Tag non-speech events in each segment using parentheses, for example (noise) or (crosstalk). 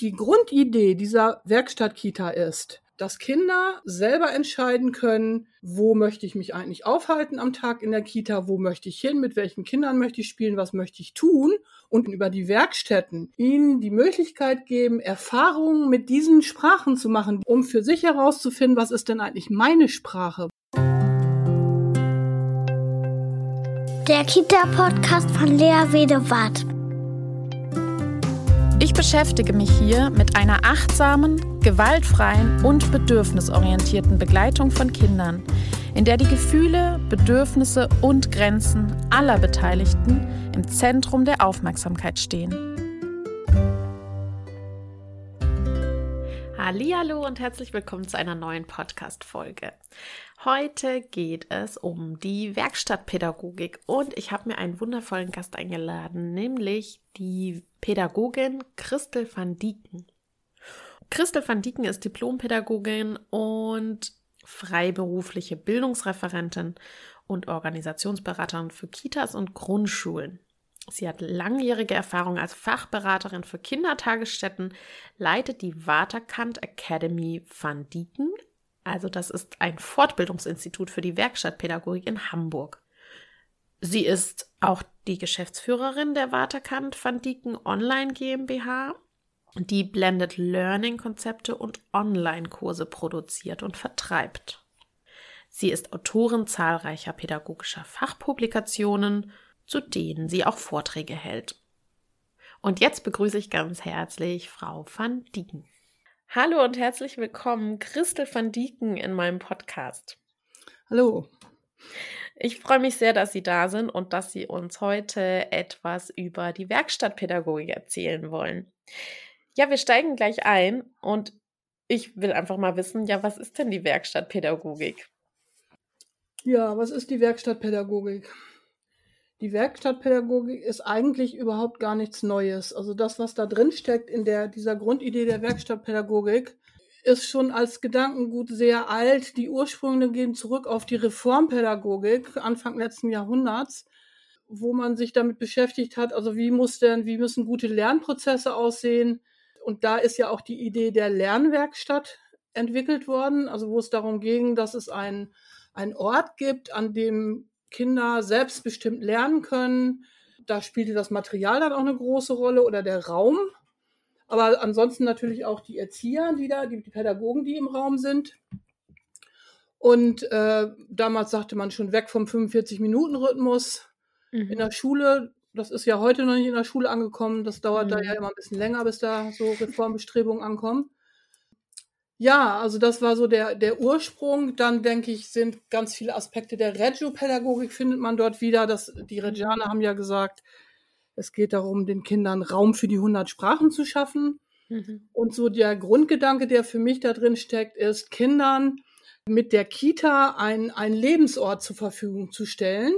Die Grundidee dieser Werkstattkita ist, dass Kinder selber entscheiden können, wo möchte ich mich eigentlich aufhalten am Tag in der Kita, wo möchte ich hin, mit welchen Kindern möchte ich spielen, was möchte ich tun und über die Werkstätten ihnen die Möglichkeit geben, Erfahrungen mit diesen Sprachen zu machen, um für sich herauszufinden, was ist denn eigentlich meine Sprache. Der Kita-Podcast von Lea Wedewart. Ich beschäftige mich hier mit einer achtsamen, gewaltfreien und bedürfnisorientierten Begleitung von Kindern, in der die Gefühle, Bedürfnisse und Grenzen aller Beteiligten im Zentrum der Aufmerksamkeit stehen. Hallo und herzlich willkommen zu einer neuen Podcast Folge. Heute geht es um die Werkstattpädagogik und ich habe mir einen wundervollen Gast eingeladen, nämlich die Pädagogin Christel van Dieken. Christel van Dieken ist Diplompädagogin und freiberufliche Bildungsreferentin und Organisationsberaterin für Kitas und Grundschulen. Sie hat langjährige Erfahrung als Fachberaterin für Kindertagesstätten, leitet die Waterkant Academy van Dieken also das ist ein Fortbildungsinstitut für die Werkstattpädagogik in Hamburg. Sie ist auch die Geschäftsführerin der Waterkant van Dieken Online GmbH, die Blended Learning Konzepte und Online-Kurse produziert und vertreibt. Sie ist Autorin zahlreicher pädagogischer Fachpublikationen, zu denen sie auch Vorträge hält. Und jetzt begrüße ich ganz herzlich Frau van Dieken. Hallo und herzlich willkommen, Christel van Dieken in meinem Podcast. Hallo. Ich freue mich sehr, dass Sie da sind und dass Sie uns heute etwas über die Werkstattpädagogik erzählen wollen. Ja, wir steigen gleich ein und ich will einfach mal wissen, ja, was ist denn die Werkstattpädagogik? Ja, was ist die Werkstattpädagogik? Die Werkstattpädagogik ist eigentlich überhaupt gar nichts Neues. Also das, was da drin steckt in der, dieser Grundidee der Werkstattpädagogik, ist schon als Gedankengut sehr alt. Die Ursprünge gehen zurück auf die Reformpädagogik Anfang letzten Jahrhunderts, wo man sich damit beschäftigt hat, also wie muss denn, wie müssen gute Lernprozesse aussehen? Und da ist ja auch die Idee der Lernwerkstatt entwickelt worden, also wo es darum ging, dass es ein, ein Ort gibt, an dem Kinder selbstbestimmt lernen können. Da spielte das Material dann auch eine große Rolle oder der Raum. Aber ansonsten natürlich auch die Erzieher, die da, die, die Pädagogen, die im Raum sind. Und äh, damals sagte man schon weg vom 45-Minuten-Rhythmus mhm. in der Schule. Das ist ja heute noch nicht in der Schule angekommen. Das dauert mhm. da ja immer ein bisschen länger, bis da so Reformbestrebungen ankommen. Ja, also das war so der, der Ursprung. Dann denke ich, sind ganz viele Aspekte der Reggio-Pädagogik findet man dort wieder. Das, die Reggianer haben ja gesagt, es geht darum, den Kindern Raum für die 100 Sprachen zu schaffen. Mhm. Und so der Grundgedanke, der für mich da drin steckt, ist, Kindern mit der Kita ein, ein Lebensort zur Verfügung zu stellen.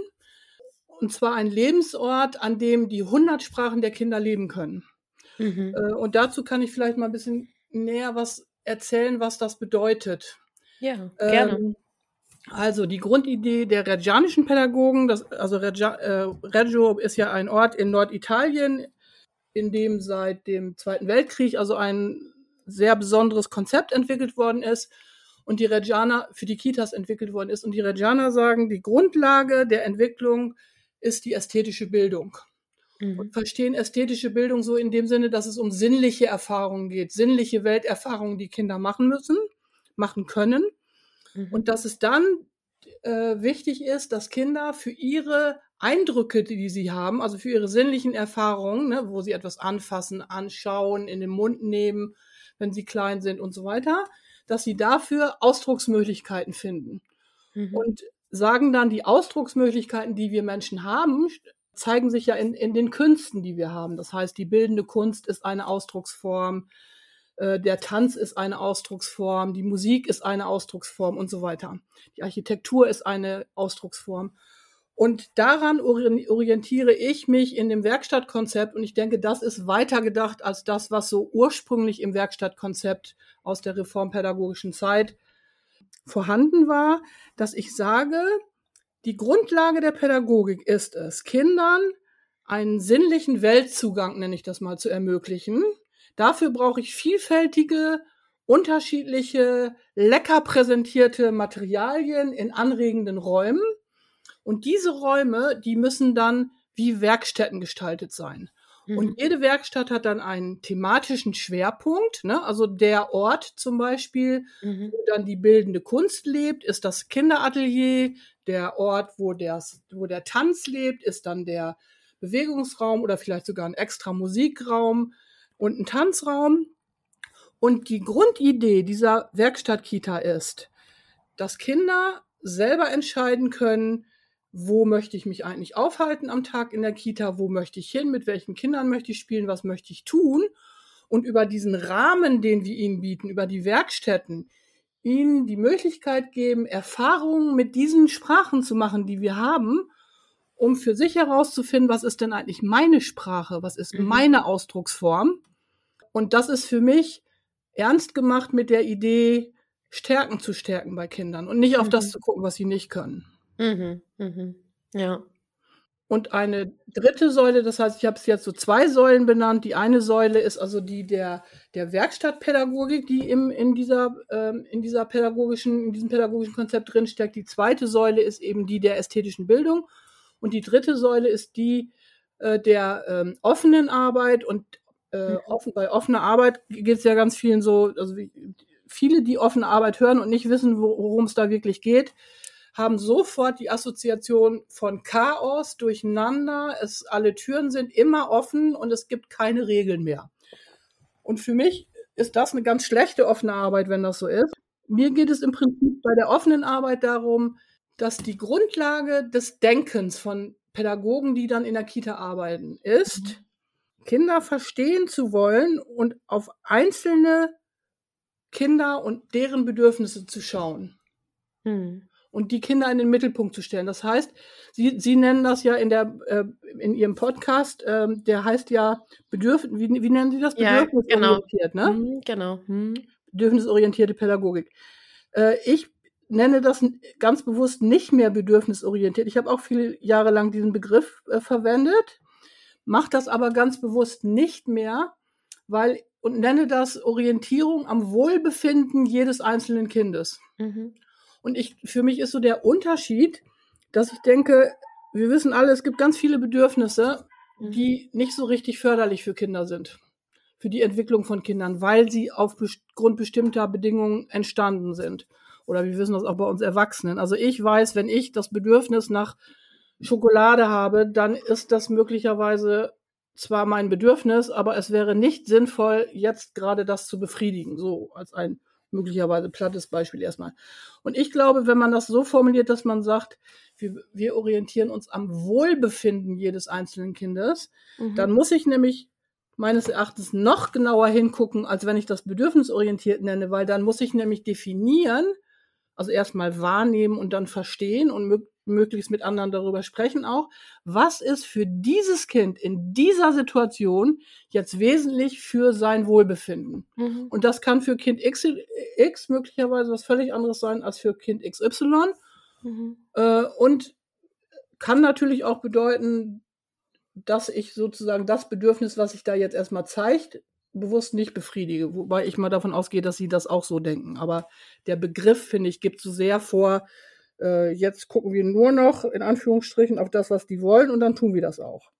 Und zwar ein Lebensort, an dem die 100 Sprachen der Kinder leben können. Mhm. Äh, und dazu kann ich vielleicht mal ein bisschen näher was erzählen, was das bedeutet. Ja, gerne. Ähm, also die Grundidee der reggianischen Pädagogen, das, also Reggia, äh, Reggio ist ja ein Ort in Norditalien, in dem seit dem Zweiten Weltkrieg also ein sehr besonderes Konzept entwickelt worden ist und die Reggianer für die Kitas entwickelt worden ist. Und die Reggianer sagen, die Grundlage der Entwicklung ist die ästhetische Bildung mhm. und verstehen ästhetische Bildung so in dem Sinne, dass es um sinnliche Erfahrungen geht, sinnliche Welterfahrungen, die Kinder machen müssen, machen können. Mhm. Und dass es dann äh, wichtig ist, dass Kinder für ihre Eindrücke, die sie haben, also für ihre sinnlichen Erfahrungen, ne, wo sie etwas anfassen, anschauen, in den Mund nehmen, wenn sie klein sind und so weiter, dass sie dafür Ausdrucksmöglichkeiten finden. Mhm. Und sagen dann, die Ausdrucksmöglichkeiten, die wir Menschen haben, zeigen sich ja in, in den Künsten, die wir haben. Das heißt, die bildende Kunst ist eine Ausdrucksform, äh, der Tanz ist eine Ausdrucksform, die Musik ist eine Ausdrucksform und so weiter. Die Architektur ist eine Ausdrucksform. Und daran orientiere ich mich in dem Werkstattkonzept und ich denke, das ist weiter gedacht als das, was so ursprünglich im Werkstattkonzept aus der reformpädagogischen Zeit vorhanden war, dass ich sage, die Grundlage der Pädagogik ist es, Kindern einen sinnlichen Weltzugang, nenne ich das mal, zu ermöglichen, Dafür brauche ich vielfältige, unterschiedliche, lecker präsentierte Materialien in anregenden Räumen. Und diese Räume, die müssen dann wie Werkstätten gestaltet sein. Mhm. Und jede Werkstatt hat dann einen thematischen Schwerpunkt. Ne? Also der Ort zum Beispiel, mhm. wo dann die bildende Kunst lebt, ist das Kinderatelier. Der Ort, wo, der, wo der Tanz lebt, ist dann der Bewegungsraum oder vielleicht sogar ein extra Musikraum und ein Tanzraum. Und die Grundidee dieser Werkstattkita ist, dass Kinder selber entscheiden können, wo möchte ich mich eigentlich aufhalten am Tag in der Kita, wo möchte ich hin, mit welchen Kindern möchte ich spielen, was möchte ich tun. Und über diesen Rahmen, den wir ihnen bieten, über die Werkstätten, ihnen die Möglichkeit geben, Erfahrungen mit diesen Sprachen zu machen, die wir haben, um für sich herauszufinden, was ist denn eigentlich meine Sprache, was ist mhm. meine Ausdrucksform. Und das ist für mich ernst gemacht mit der Idee, Stärken zu stärken bei Kindern und nicht auf mhm. das zu gucken, was sie nicht können. Mhm, mhm. Ja. Und eine dritte Säule, das heißt, ich habe es jetzt so zwei Säulen benannt. Die eine Säule ist also die der, der Werkstattpädagogik, die im, in, dieser, ähm, in dieser pädagogischen, in diesem pädagogischen Konzept drinsteckt. Die zweite Säule ist eben die der ästhetischen Bildung. Und die dritte Säule ist die äh, der ähm, offenen Arbeit. Und äh, mhm. offen, bei offener Arbeit geht es ja ganz vielen so, also viele, die offene Arbeit hören und nicht wissen, worum es da wirklich geht, haben sofort die Assoziation von Chaos, Durcheinander, es, alle Türen sind immer offen und es gibt keine Regeln mehr. Und für mich ist das eine ganz schlechte offene Arbeit, wenn das so ist. Mir geht es im Prinzip bei der offenen Arbeit darum, dass die Grundlage des Denkens von Pädagogen, die dann in der Kita arbeiten, ist, mhm. Kinder verstehen zu wollen und auf einzelne Kinder und deren Bedürfnisse zu schauen. Mhm und die Kinder in den Mittelpunkt zu stellen. Das heißt, Sie, Sie nennen das ja in, der, äh, in Ihrem Podcast, äh, der heißt ja Bedürf wie, wie nennen Sie das? Bedürfnisorientiert, ja, genau. ne? Mhm, genau. Mhm. Bedürfnisorientierte Pädagogik. Äh, ich nenne das ganz bewusst nicht mehr bedürfnisorientiert. Ich habe auch viele Jahre lang diesen Begriff äh, verwendet, mache das aber ganz bewusst nicht mehr, weil und nenne das Orientierung am Wohlbefinden jedes einzelnen Kindes. Mhm. Und ich, für mich ist so der Unterschied, dass ich denke, wir wissen alle, es gibt ganz viele Bedürfnisse, mhm. die nicht so richtig förderlich für Kinder sind. Für die Entwicklung von Kindern, weil sie aufgrund bestimmter Bedingungen entstanden sind. Oder wir wissen das auch bei uns Erwachsenen. Also ich weiß, wenn ich das Bedürfnis nach Schokolade habe, dann ist das möglicherweise zwar mein Bedürfnis, aber es wäre nicht sinnvoll, jetzt gerade das zu befriedigen. So als ein möglicherweise plattes Beispiel erstmal. Und ich glaube, wenn man das so formuliert, dass man sagt, wir, wir orientieren uns am Wohlbefinden jedes einzelnen Kindes, mhm. dann muss ich nämlich meines Erachtens noch genauer hingucken, als wenn ich das bedürfnisorientiert nenne, weil dann muss ich nämlich definieren, also erstmal wahrnehmen und dann verstehen und möglichst mit anderen darüber sprechen auch. Was ist für dieses Kind in dieser Situation jetzt wesentlich für sein Wohlbefinden? Mhm. Und das kann für Kind X, X, möglicherweise was völlig anderes sein als für Kind XY. Mhm. Äh, und kann natürlich auch bedeuten, dass ich sozusagen das Bedürfnis, was sich da jetzt erstmal zeigt, bewusst nicht befriedige, wobei ich mal davon ausgehe, dass sie das auch so denken. Aber der Begriff, finde ich, gibt so sehr vor, äh, jetzt gucken wir nur noch in Anführungsstrichen auf das, was die wollen und dann tun wir das auch.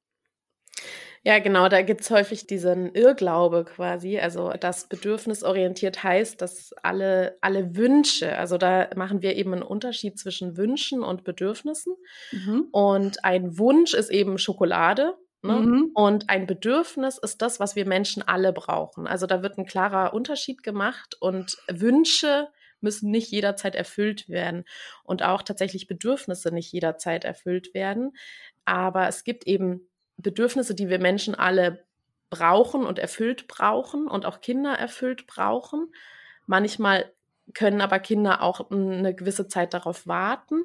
Ja, genau, da gibt es häufig diesen Irrglaube quasi. Also das bedürfnisorientiert heißt, dass alle, alle Wünsche, also da machen wir eben einen Unterschied zwischen Wünschen und Bedürfnissen. Mhm. Und ein Wunsch ist eben Schokolade. Ne? Mhm. Und ein Bedürfnis ist das, was wir Menschen alle brauchen. Also da wird ein klarer Unterschied gemacht und Wünsche müssen nicht jederzeit erfüllt werden und auch tatsächlich Bedürfnisse nicht jederzeit erfüllt werden. Aber es gibt eben Bedürfnisse, die wir Menschen alle brauchen und erfüllt brauchen und auch Kinder erfüllt brauchen. Manchmal können aber Kinder auch eine gewisse Zeit darauf warten.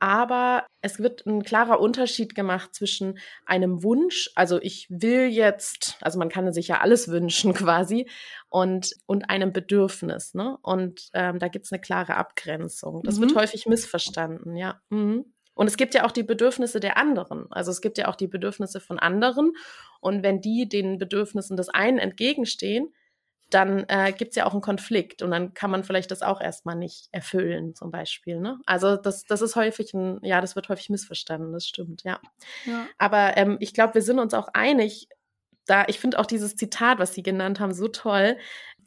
Aber es wird ein klarer Unterschied gemacht zwischen einem Wunsch, also ich will jetzt, also man kann sich ja alles (laughs) wünschen quasi, und, und einem Bedürfnis. Ne? Und ähm, da gibt es eine klare Abgrenzung. Das mhm. wird häufig missverstanden, ja. Mhm. Und es gibt ja auch die Bedürfnisse der anderen. Also es gibt ja auch die Bedürfnisse von anderen. Und wenn die den Bedürfnissen des einen entgegenstehen, dann äh, gibt es ja auch einen Konflikt und dann kann man vielleicht das auch erstmal nicht erfüllen, zum Beispiel. Ne? Also das, das ist häufig ein, ja, das wird häufig missverstanden, das stimmt, ja. ja. Aber ähm, ich glaube, wir sind uns auch einig, da, ich finde auch dieses Zitat, was Sie genannt haben, so toll,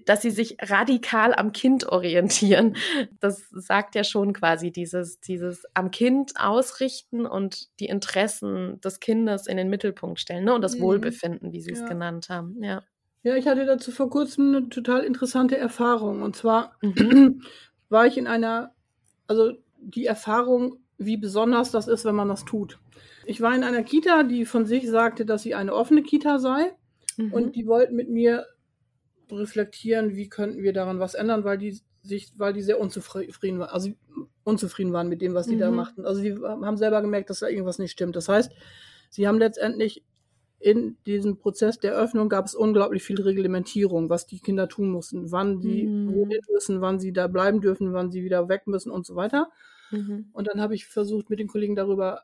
dass sie sich radikal am Kind orientieren. Das sagt ja schon quasi dieses, dieses am Kind ausrichten und die Interessen des Kindes in den Mittelpunkt stellen ne? und das mhm. Wohlbefinden, wie Sie es genannt haben. Ja. Ja, ich hatte dazu vor kurzem eine total interessante Erfahrung. Und zwar mhm. (clears throat) war ich in einer, also die Erfahrung, wie besonders das ist, wenn man das tut. Ich war in einer Kita, die von sich sagte, dass sie eine offene Kita sei. Mhm. Und die wollten mit mir reflektieren, wie könnten wir daran was ändern, weil die sich, weil die sehr unzufrieden waren, also unzufrieden waren mit dem, was die mhm. da machten. Also die haben selber gemerkt, dass da irgendwas nicht stimmt. Das heißt, sie haben letztendlich in diesem Prozess der Öffnung gab es unglaublich viel Reglementierung, was die Kinder tun mussten, wann die mhm. wohin müssen, wann sie da bleiben dürfen, wann sie wieder weg müssen und so weiter. Mhm. Und dann habe ich versucht, mit den Kollegen darüber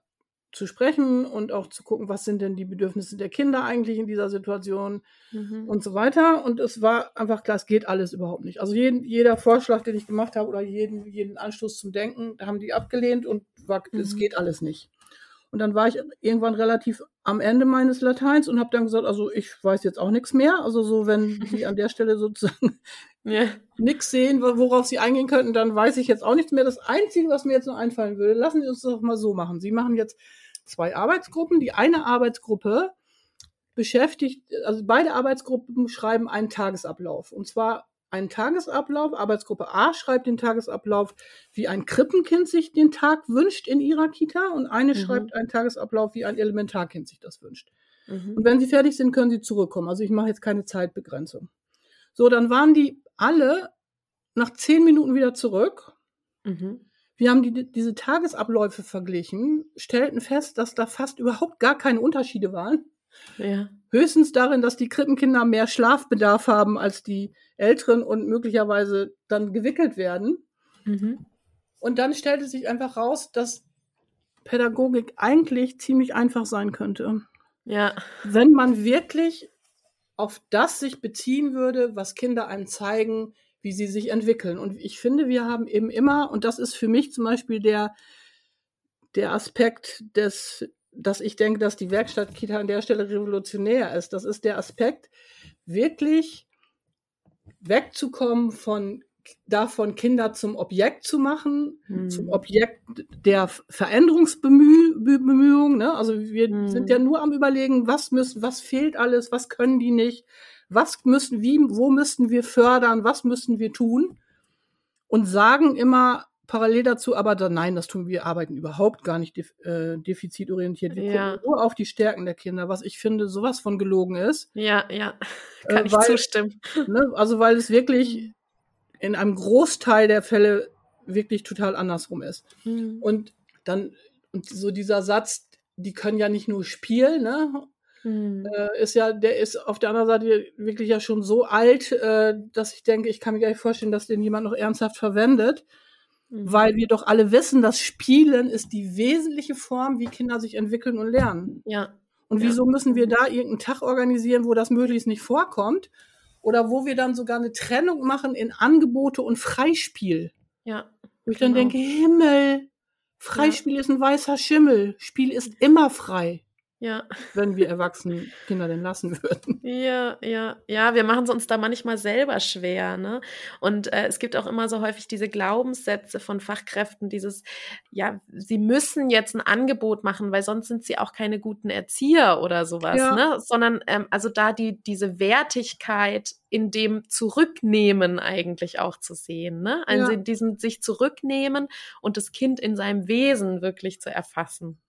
zu sprechen und auch zu gucken, was sind denn die Bedürfnisse der Kinder eigentlich in dieser Situation mhm. und so weiter. Und es war einfach klar, es geht alles überhaupt nicht. Also jeden, jeder Vorschlag, den ich gemacht habe oder jeden, jeden Anstoß zum Denken, haben die abgelehnt und war, mhm. es geht alles nicht. Und dann war ich irgendwann relativ am Ende meines Lateins und habe dann gesagt, also ich weiß jetzt auch nichts mehr. Also so, wenn Sie an der Stelle sozusagen (laughs) ja. nichts sehen, worauf Sie eingehen könnten, dann weiß ich jetzt auch nichts mehr. Das Einzige, was mir jetzt noch einfallen würde, lassen Sie uns das doch mal so machen. Sie machen jetzt zwei Arbeitsgruppen. Die eine Arbeitsgruppe beschäftigt, also beide Arbeitsgruppen schreiben einen Tagesablauf. Und zwar einen Tagesablauf. Arbeitsgruppe A schreibt den Tagesablauf, wie ein Krippenkind sich den Tag wünscht in ihrer Kita und eine mhm. schreibt einen Tagesablauf, wie ein Elementarkind sich das wünscht. Mhm. Und wenn sie fertig sind, können sie zurückkommen. Also ich mache jetzt keine Zeitbegrenzung. So, dann waren die alle nach zehn Minuten wieder zurück. Mhm. Wir haben die, diese Tagesabläufe verglichen, stellten fest, dass da fast überhaupt gar keine Unterschiede waren. Ja. Höchstens darin, dass die Krippenkinder mehr Schlafbedarf haben als die Älteren und möglicherweise dann gewickelt werden. Mhm. Und dann stellte sich einfach raus, dass Pädagogik eigentlich ziemlich einfach sein könnte. Ja. Wenn man wirklich auf das sich beziehen würde, was Kinder einem zeigen, wie sie sich entwickeln. Und ich finde, wir haben eben immer, und das ist für mich zum Beispiel der, der Aspekt des, dass ich denke, dass die Werkstattkita an der Stelle revolutionär ist. Das ist der Aspekt, wirklich wegzukommen von davon, Kinder zum Objekt zu machen, hm. zum Objekt der Veränderungsbemühungen. Ne? Also wir hm. sind ja nur am überlegen, was müssen, was fehlt alles, was können die nicht, was müssen, wie, wo müssten wir fördern, was müssen wir tun und sagen immer parallel dazu, aber dann, nein, das tun wir, arbeiten überhaupt gar nicht def, äh, defizitorientiert. Wir ja. gucken nur auf die Stärken der Kinder, was ich finde, sowas von gelogen ist. Ja, ja, kann äh, weil, ich zustimmen. Ne, also weil es wirklich in einem Großteil der Fälle wirklich total andersrum ist. Mhm. Und dann, und so dieser Satz, die können ja nicht nur spielen, ne? Mhm. Äh, ist ja, der ist auf der anderen Seite wirklich ja schon so alt, äh, dass ich denke, ich kann mir gar nicht vorstellen, dass den jemand noch ernsthaft verwendet. Mhm. Weil wir doch alle wissen, dass Spielen ist die wesentliche Form, wie Kinder sich entwickeln und lernen. Ja. Und wieso ja. müssen wir da irgendeinen Tag organisieren, wo das möglichst nicht vorkommt? Oder wo wir dann sogar eine Trennung machen in Angebote und Freispiel. Ja. Wo ich genau. dann denke, Himmel, Freispiel ja. ist ein weißer Schimmel. Spiel ist immer frei. Ja. Wenn wir erwachsenen Kinder denn lassen würden. (laughs) Ja, ja, ja, wir machen es uns da manchmal selber schwer, ne? Und äh, es gibt auch immer so häufig diese Glaubenssätze von Fachkräften, dieses, ja, sie müssen jetzt ein Angebot machen, weil sonst sind sie auch keine guten Erzieher oder sowas, ja. ne? Sondern ähm, also da die, diese Wertigkeit in dem Zurücknehmen eigentlich auch zu sehen, ne? Also ja. in diesem sich zurücknehmen und das Kind in seinem Wesen wirklich zu erfassen.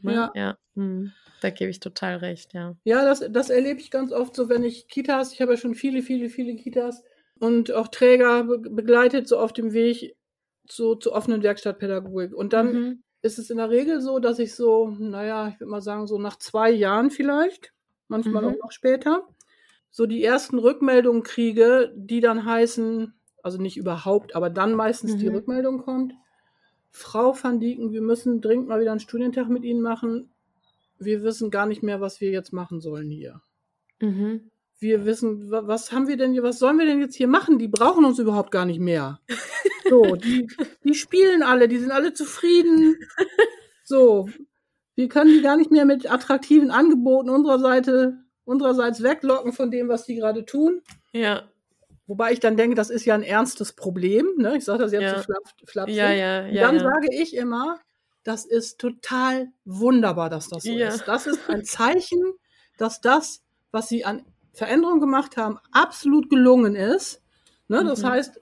Ne? Ja. ja. Hm. Da gebe ich total recht, ja. Ja, das, das erlebe ich ganz oft so, wenn ich Kitas, ich habe ja schon viele, viele, viele Kitas und auch Träger be begleitet, so auf dem Weg so zur offenen Werkstattpädagogik. Und dann mhm. ist es in der Regel so, dass ich so, naja, ich würde mal sagen, so nach zwei Jahren vielleicht, manchmal mhm. auch noch später, so die ersten Rückmeldungen kriege, die dann heißen, also nicht überhaupt, aber dann meistens mhm. die Rückmeldung kommt Frau van Dieken, wir müssen dringend mal wieder einen Studientag mit Ihnen machen. Wir wissen gar nicht mehr, was wir jetzt machen sollen hier. Mhm. Wir wissen, wa- was haben wir denn hier, was sollen wir denn jetzt hier machen? Die brauchen uns überhaupt gar nicht mehr. (laughs) So, die, die spielen alle, die sind alle zufrieden. So, wir können die gar nicht mehr mit attraktiven Angeboten unserer Seite, unsererseits weglocken von dem, was die gerade tun. Ja, Wobei ich dann denke, das ist ja ein ernstes Problem. Ne? Ich sage das jetzt Ja. so flap, flapsig. ja, ja, Und ja. dann ja. sage ich immer, das ist total wunderbar, dass das so Ja. ist. Das ist ein (laughs) Zeichen, dass das, was sie an Veränderungen gemacht haben, absolut gelungen ist. Ne? Das Mhm. heißt,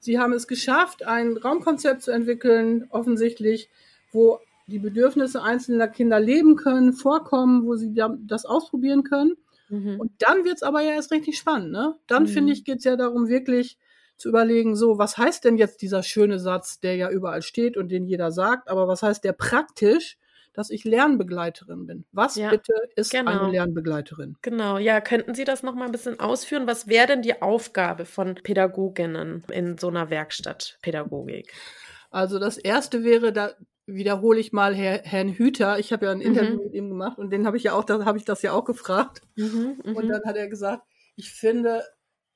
sie haben es geschafft, ein Raumkonzept zu entwickeln, offensichtlich, wo die Bedürfnisse einzelner Kinder leben können, vorkommen, wo sie da- das ausprobieren können. Mhm. Und dann wird's aber ja erst richtig spannend, ne? Dann Mhm. finde ich, geht's ja darum, wirklich zu überlegen, so, was heißt denn jetzt dieser schöne Satz, der ja überall steht und den jeder sagt, aber was heißt der praktisch, dass ich Lernbegleiterin bin? Was Ja, bitte ist genau. eine Lernbegleiterin? Genau, ja, könnten Sie das noch mal ein bisschen ausführen? Was wäre denn die Aufgabe von Pädagoginnen in so einer Werkstattpädagogik? Also das erste wäre, da wiederhole ich mal Herr, Herrn Hüter. Ich habe ja ein Mhm. Interview mit ihm gemacht und den habe ich ja auch, da habe ich das ja auch gefragt. Mhm, Und mhm. dann hat er gesagt, ich finde,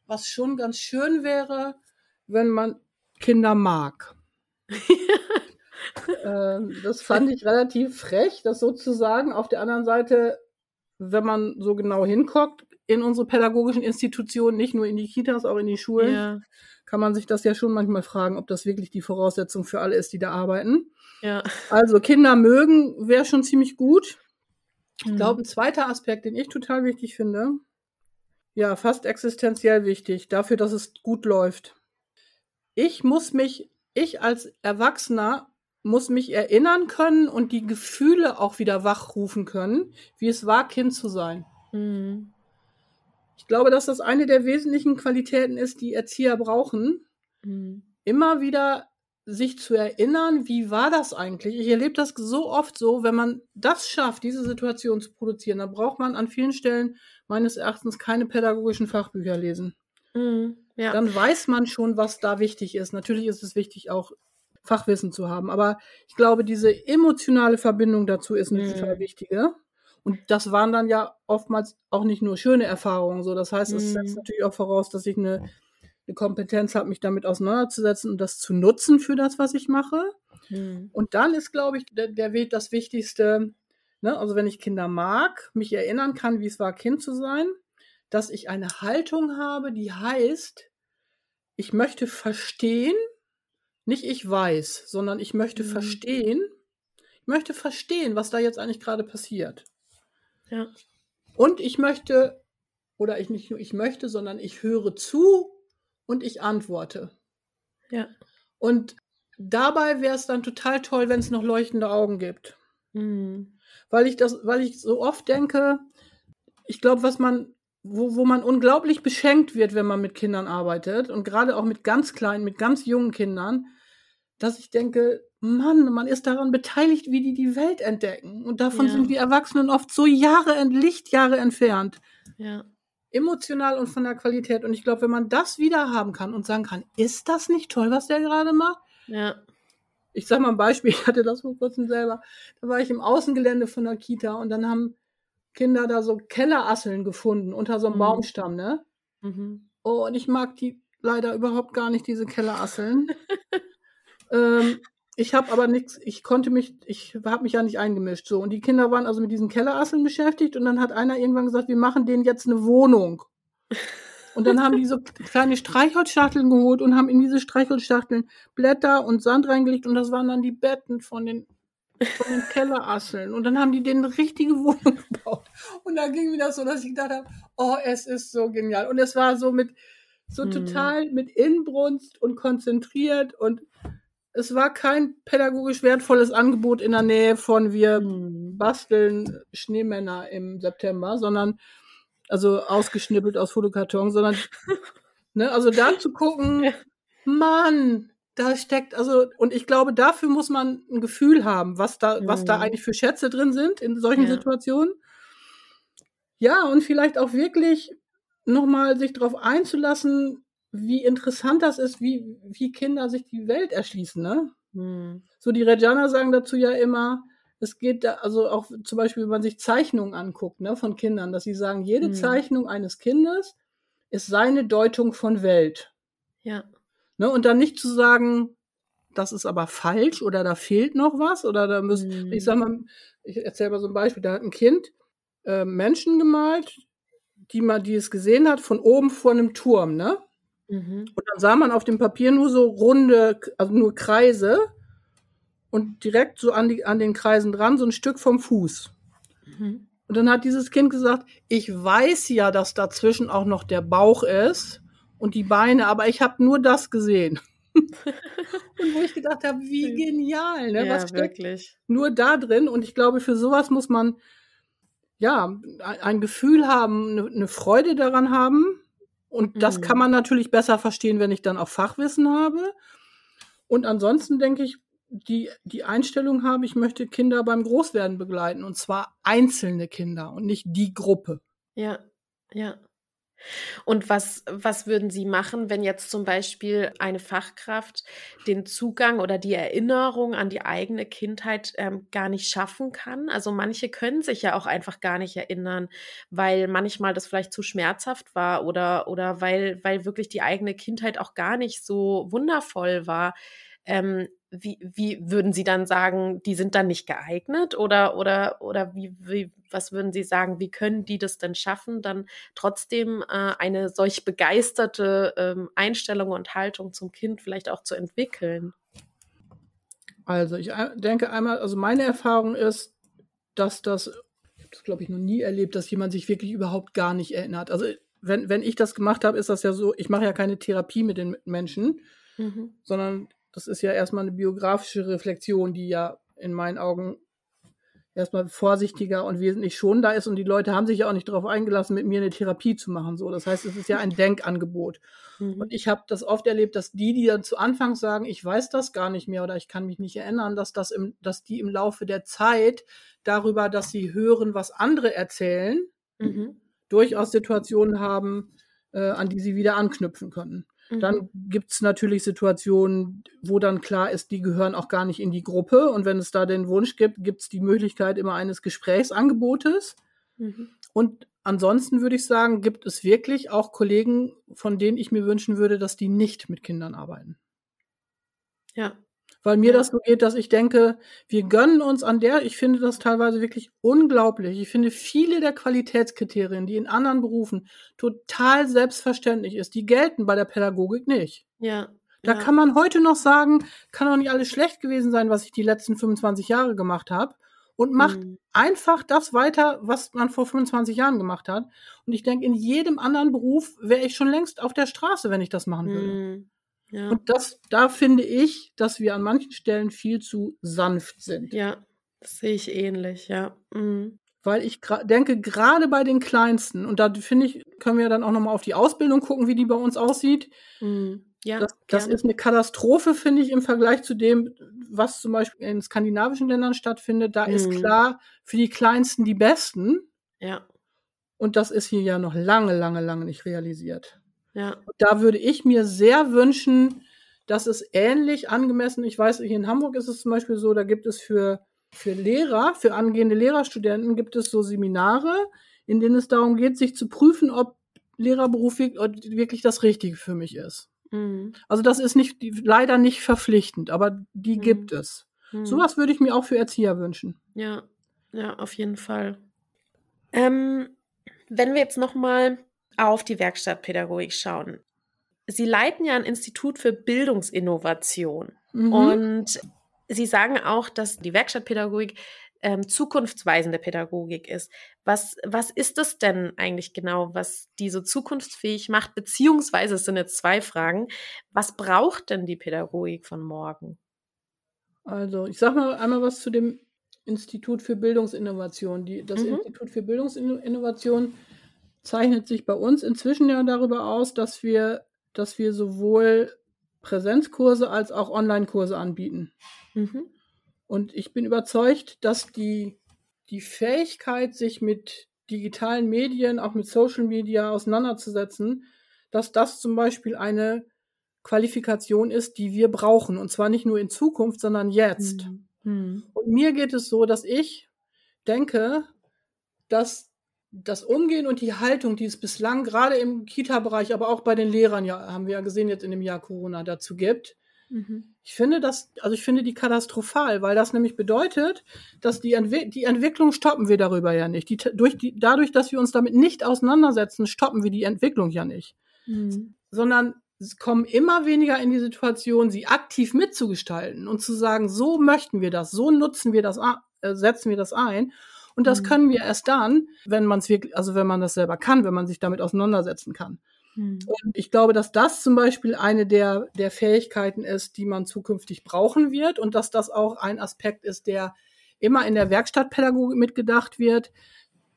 was schon ganz schön wäre, wenn man Kinder mag. (laughs) ähm, das fand ich relativ frech, das so zu sagen. Auf der anderen Seite, wenn man so genau hinguckt, in unsere pädagogischen Institutionen, nicht nur in die Kitas, auch in die Schulen, ja, kann man sich das ja schon manchmal fragen, ob das wirklich die Voraussetzung für alle ist, die da arbeiten. ja. Also Kinder mögen wäre schon ziemlich gut. Ich Mhm. glaube, ein zweiter Aspekt, den ich total wichtig finde, ja, fast existenziell wichtig, dafür, dass es gut läuft. Ich muss mich, ich als Erwachsener muss mich erinnern können und die Gefühle auch wieder wachrufen können, wie es war, Kind zu sein. Mhm. Ich glaube, dass das eine der wesentlichen Qualitäten ist, die Erzieher brauchen, Mhm. immer wieder sich zu erinnern, wie war das eigentlich? Ich erlebe das so oft so, wenn man das schafft, diese Situation zu produzieren, dann braucht man an vielen Stellen meines Erachtens keine pädagogischen Fachbücher lesen. Mhm. Ja. Dann weiß man schon, was da wichtig ist. Natürlich ist es wichtig, auch Fachwissen zu haben, aber ich glaube, diese emotionale Verbindung dazu ist eine Mhm. total wichtige. Und das waren dann ja oftmals auch nicht nur schöne Erfahrungen. So, das heißt, es Mhm. setzt natürlich auch voraus, dass ich eine, eine Kompetenz habe, mich damit auseinanderzusetzen und das zu nutzen für das, was ich mache. Mhm. Und dann ist, glaube ich, der, der Weg das Wichtigste, ne? also wenn ich Kinder mag, mich erinnern kann, wie es war, Kind zu sein, dass ich eine Haltung habe, die heißt, ich möchte verstehen, nicht ich weiß, sondern ich möchte Mhm. verstehen, ich möchte verstehen, was da jetzt eigentlich gerade passiert. Ja. Und ich möchte, oder ich nicht nur ich möchte, sondern ich höre zu und ich antworte. Ja. Und dabei wäre es dann total toll, wenn es noch leuchtende Augen gibt. Mhm. Weil ich das, weil ich so oft denke, ich glaube, was man, wo, wo man unglaublich beschenkt wird, wenn man mit Kindern arbeitet und gerade auch mit ganz kleinen, mit ganz jungen Kindern, dass ich denke, Mann, man ist daran beteiligt, wie die die Welt entdecken. Und davon Ja. sind wir Erwachsenen oft so Jahre, Lichtjahre entfernt. Ja. Emotional und von der Qualität. Und ich glaube, wenn man das wieder haben kann und sagen kann, ist das nicht toll, was der gerade macht? Ja. ich sag mal ein Beispiel, (laughs) ich hatte das vor kurzem selber. Da war ich im Außengelände von der Kita und dann haben Kinder da so Kellerasseln gefunden unter so einem Mhm. Baumstamm, ne? Mhm. Oh, und ich mag die leider überhaupt gar nicht, diese Kellerasseln. (laughs) ähm, ich habe aber nichts, ich konnte mich, ich habe mich ja nicht eingemischt. So, und die Kinder waren also mit diesen Kellerasseln beschäftigt und dann hat einer irgendwann gesagt, wir machen denen jetzt eine Wohnung. Und dann haben die so kleine Streichholzschachteln geholt und haben in diese Streichholzschachteln Blätter und Sand reingelegt und das waren dann die Betten von den, von den Kellerasseln. Und dann haben die denen eine richtige Wohnung (laughs) gebaut. Und da ging mir das so, dass ich gedacht habe, oh, es ist so genial. Und es war so mit, so Hm. total mit Inbrunst und konzentriert und es war kein pädagogisch wertvolles Angebot in der Nähe von wir Mhm. basteln Schneemänner im September, sondern also ausgeschnippelt aus Fotokarton, sondern (laughs) ne, also da zu gucken. Mann, da steckt also und ich glaube, dafür muss man ein Gefühl haben, was da was da Mhm. eigentlich für Schätze drin sind in solchen Ja. Situationen. Ja, und vielleicht auch wirklich nochmal sich darauf einzulassen, wie interessant das ist, wie, wie Kinder sich die Welt erschließen, ne? Mhm. So, die Regana sagen dazu ja immer, es geht da, also auch zum Beispiel, wenn man sich Zeichnungen anguckt, ne, von Kindern, dass sie sagen, jede mhm. Zeichnung eines Kindes ist seine Deutung von Welt. Ja. Ne, und dann nicht zu sagen, das ist aber falsch oder da fehlt noch was oder da müssen, mhm. ich sag mal, ich erzähle mal so ein Beispiel, da hat ein Kind äh, Menschen gemalt, die man, die es gesehen hat, von oben vor einem Turm, ne? Mhm. Und dann sah man auf dem Papier nur so runde, also nur Kreise und direkt so an, die, an den Kreisen dran, so ein Stück vom Fuß. Mhm. Und dann hat dieses Kind gesagt, ich weiß ja, dass dazwischen auch noch der Bauch ist und die Beine, aber ich habe nur das gesehen. (laughs) und wo ich gedacht habe, wie genial, ne? Ja, Was steckt wirklich. nur da drin? Und ich glaube, für sowas muss man ja ein Gefühl haben, eine, eine Freude daran haben. Und das mhm. kann man natürlich besser verstehen, wenn ich dann auch Fachwissen habe. Und ansonsten denke ich, die, die Einstellung habe, ich möchte Kinder beim Großwerden begleiten. Und zwar einzelne Kinder und nicht die Gruppe. Ja, ja. Und was, was würden Sie machen, wenn jetzt zum Beispiel eine Fachkraft den Zugang oder die Erinnerung an die eigene Kindheit ähm, gar nicht schaffen kann? Also manche können sich ja auch einfach gar nicht erinnern, weil manchmal das vielleicht zu schmerzhaft war oder, oder weil, weil wirklich die eigene Kindheit auch gar nicht so wundervoll war. Ähm, wie, wie würden Sie dann sagen, die sind dann nicht geeignet oder oder oder wie, wie was würden Sie sagen, wie können die das denn schaffen, dann trotzdem äh, eine solch begeisterte ähm, Einstellung und Haltung zum Kind vielleicht auch zu entwickeln? Also ich äh, denke einmal, also meine Erfahrung ist, dass das, ich habe das glaube ich noch nie erlebt, dass jemand sich wirklich überhaupt gar nicht erinnert. Also wenn, wenn ich das gemacht habe, ist das ja so, ich mache ja keine Therapie mit den Menschen, mhm. sondern das ist ja erstmal eine biografische Reflexion, die ja in meinen Augen erstmal vorsichtiger und wesentlich schon da ist und die Leute haben sich ja auch nicht darauf eingelassen, mit mir eine Therapie zu machen. So, das heißt, es ist ja ein (laughs) Denkangebot. Mhm. Und ich habe das oft erlebt, dass die, die dann zu Anfang sagen, ich weiß das gar nicht mehr oder ich kann mich nicht erinnern, dass das im, dass die im Laufe der Zeit darüber, dass sie hören, was andere erzählen, mhm. durchaus Situationen haben, äh, an die sie wieder anknüpfen können. Dann mhm. gibt es natürlich Situationen, wo dann klar ist, die gehören auch gar nicht in die Gruppe. Und wenn es da den Wunsch gibt, gibt es die Möglichkeit immer eines Gesprächsangebotes. Mhm. Und ansonsten würde ich sagen, gibt es wirklich auch Kollegen, von denen ich mir wünschen würde, dass die nicht mit Kindern arbeiten. Ja. Weil mir das so geht, dass ich denke, wir gönnen uns an der, ich finde das teilweise wirklich unglaublich. Ich finde viele der Qualitätskriterien, die in anderen Berufen total selbstverständlich ist, die gelten bei der Pädagogik nicht. Ja. Da ja. kann man heute noch sagen, kann doch nicht alles schlecht gewesen sein, was ich die letzten 25 Jahre gemacht habe. Und macht mhm. einfach das weiter, was man vor 25 Jahren gemacht hat. Und ich denke, in jedem anderen Beruf wäre ich schon längst auf der Straße, wenn ich das machen würde. Mhm. Ja. Und das, da finde ich, dass wir an manchen Stellen viel zu sanft sind. Ja, das sehe ich ähnlich, ja. Mhm. Weil ich denke, gerade bei den Kleinsten, und da finde ich, können wir dann auch nochmal auf die Ausbildung gucken, wie die bei uns aussieht. Mhm. Ja, das, das ist eine Katastrophe, finde ich, im Vergleich zu dem, was zum Beispiel in skandinavischen Ländern stattfindet. Da mhm. ist klar, für die Kleinsten die Besten. Ja. Und das ist hier ja noch lange, lange, lange nicht realisiert. Ja. Da würde ich mir sehr wünschen, dass es ähnlich angemessen, ich weiß, hier in Hamburg ist es zum Beispiel so, da gibt es für, für Lehrer, für angehende Lehrerstudenten gibt es so Seminare, in denen es darum geht, sich zu prüfen, ob Lehrerberuf wirklich das Richtige für mich ist. Mhm. Also das ist nicht leider nicht verpflichtend, aber die mhm. gibt es. Mhm. Sowas würde ich mir auch für Erzieher wünschen. Ja, ja, auf jeden Fall. Ähm, wenn wir jetzt noch mal auf die Werkstattpädagogik schauen. Sie leiten ja ein Institut für Bildungsinnovation mhm. und Sie sagen auch, dass die Werkstattpädagogik ähm, zukunftsweisende Pädagogik ist. Was, was ist das denn eigentlich genau, was die so zukunftsfähig macht? Beziehungsweise, es sind jetzt zwei Fragen, was braucht denn die Pädagogik von morgen? Also, ich sage mal einmal was zu dem Institut für Bildungsinnovation. Die, das mhm. Institut für Bildungsinnovation zeichnet sich bei uns inzwischen ja darüber aus, dass wir, dass wir sowohl Präsenzkurse als auch Online-Kurse anbieten. Mhm. Und ich bin überzeugt, dass die, die Fähigkeit, sich mit digitalen Medien, auch mit Social Media auseinanderzusetzen, dass das zum Beispiel eine Qualifikation ist, die wir brauchen. Und zwar nicht nur in Zukunft, sondern jetzt. Mhm. Und mir geht es so, dass ich denke, dass das Umgehen und die Haltung, die es bislang gerade im Kita-Bereich, aber auch bei den Lehrern, ja, haben wir ja gesehen jetzt in dem Jahr Corona dazu gibt. Mhm. Ich finde das, also ich finde die katastrophal, weil das nämlich bedeutet, dass die, Entwi die Entwicklung stoppen wir darüber ja nicht. Die, durch die, dadurch, dass wir uns damit nicht auseinandersetzen, stoppen wir die Entwicklung ja nicht. Mhm. Sondern kommen immer weniger in die Situation, sie aktiv mitzugestalten und zu sagen, so möchten wir das, so nutzen wir das, äh, setzen wir das ein. Und das Mhm. können wir erst dann, wenn man es wirklich, also wenn man das selber kann, wenn man sich damit auseinandersetzen kann. Mhm. Und ich glaube, dass das zum Beispiel eine der, der Fähigkeiten ist, die man zukünftig brauchen wird und dass das auch ein Aspekt ist, der immer in der Werkstattpädagogik mitgedacht wird,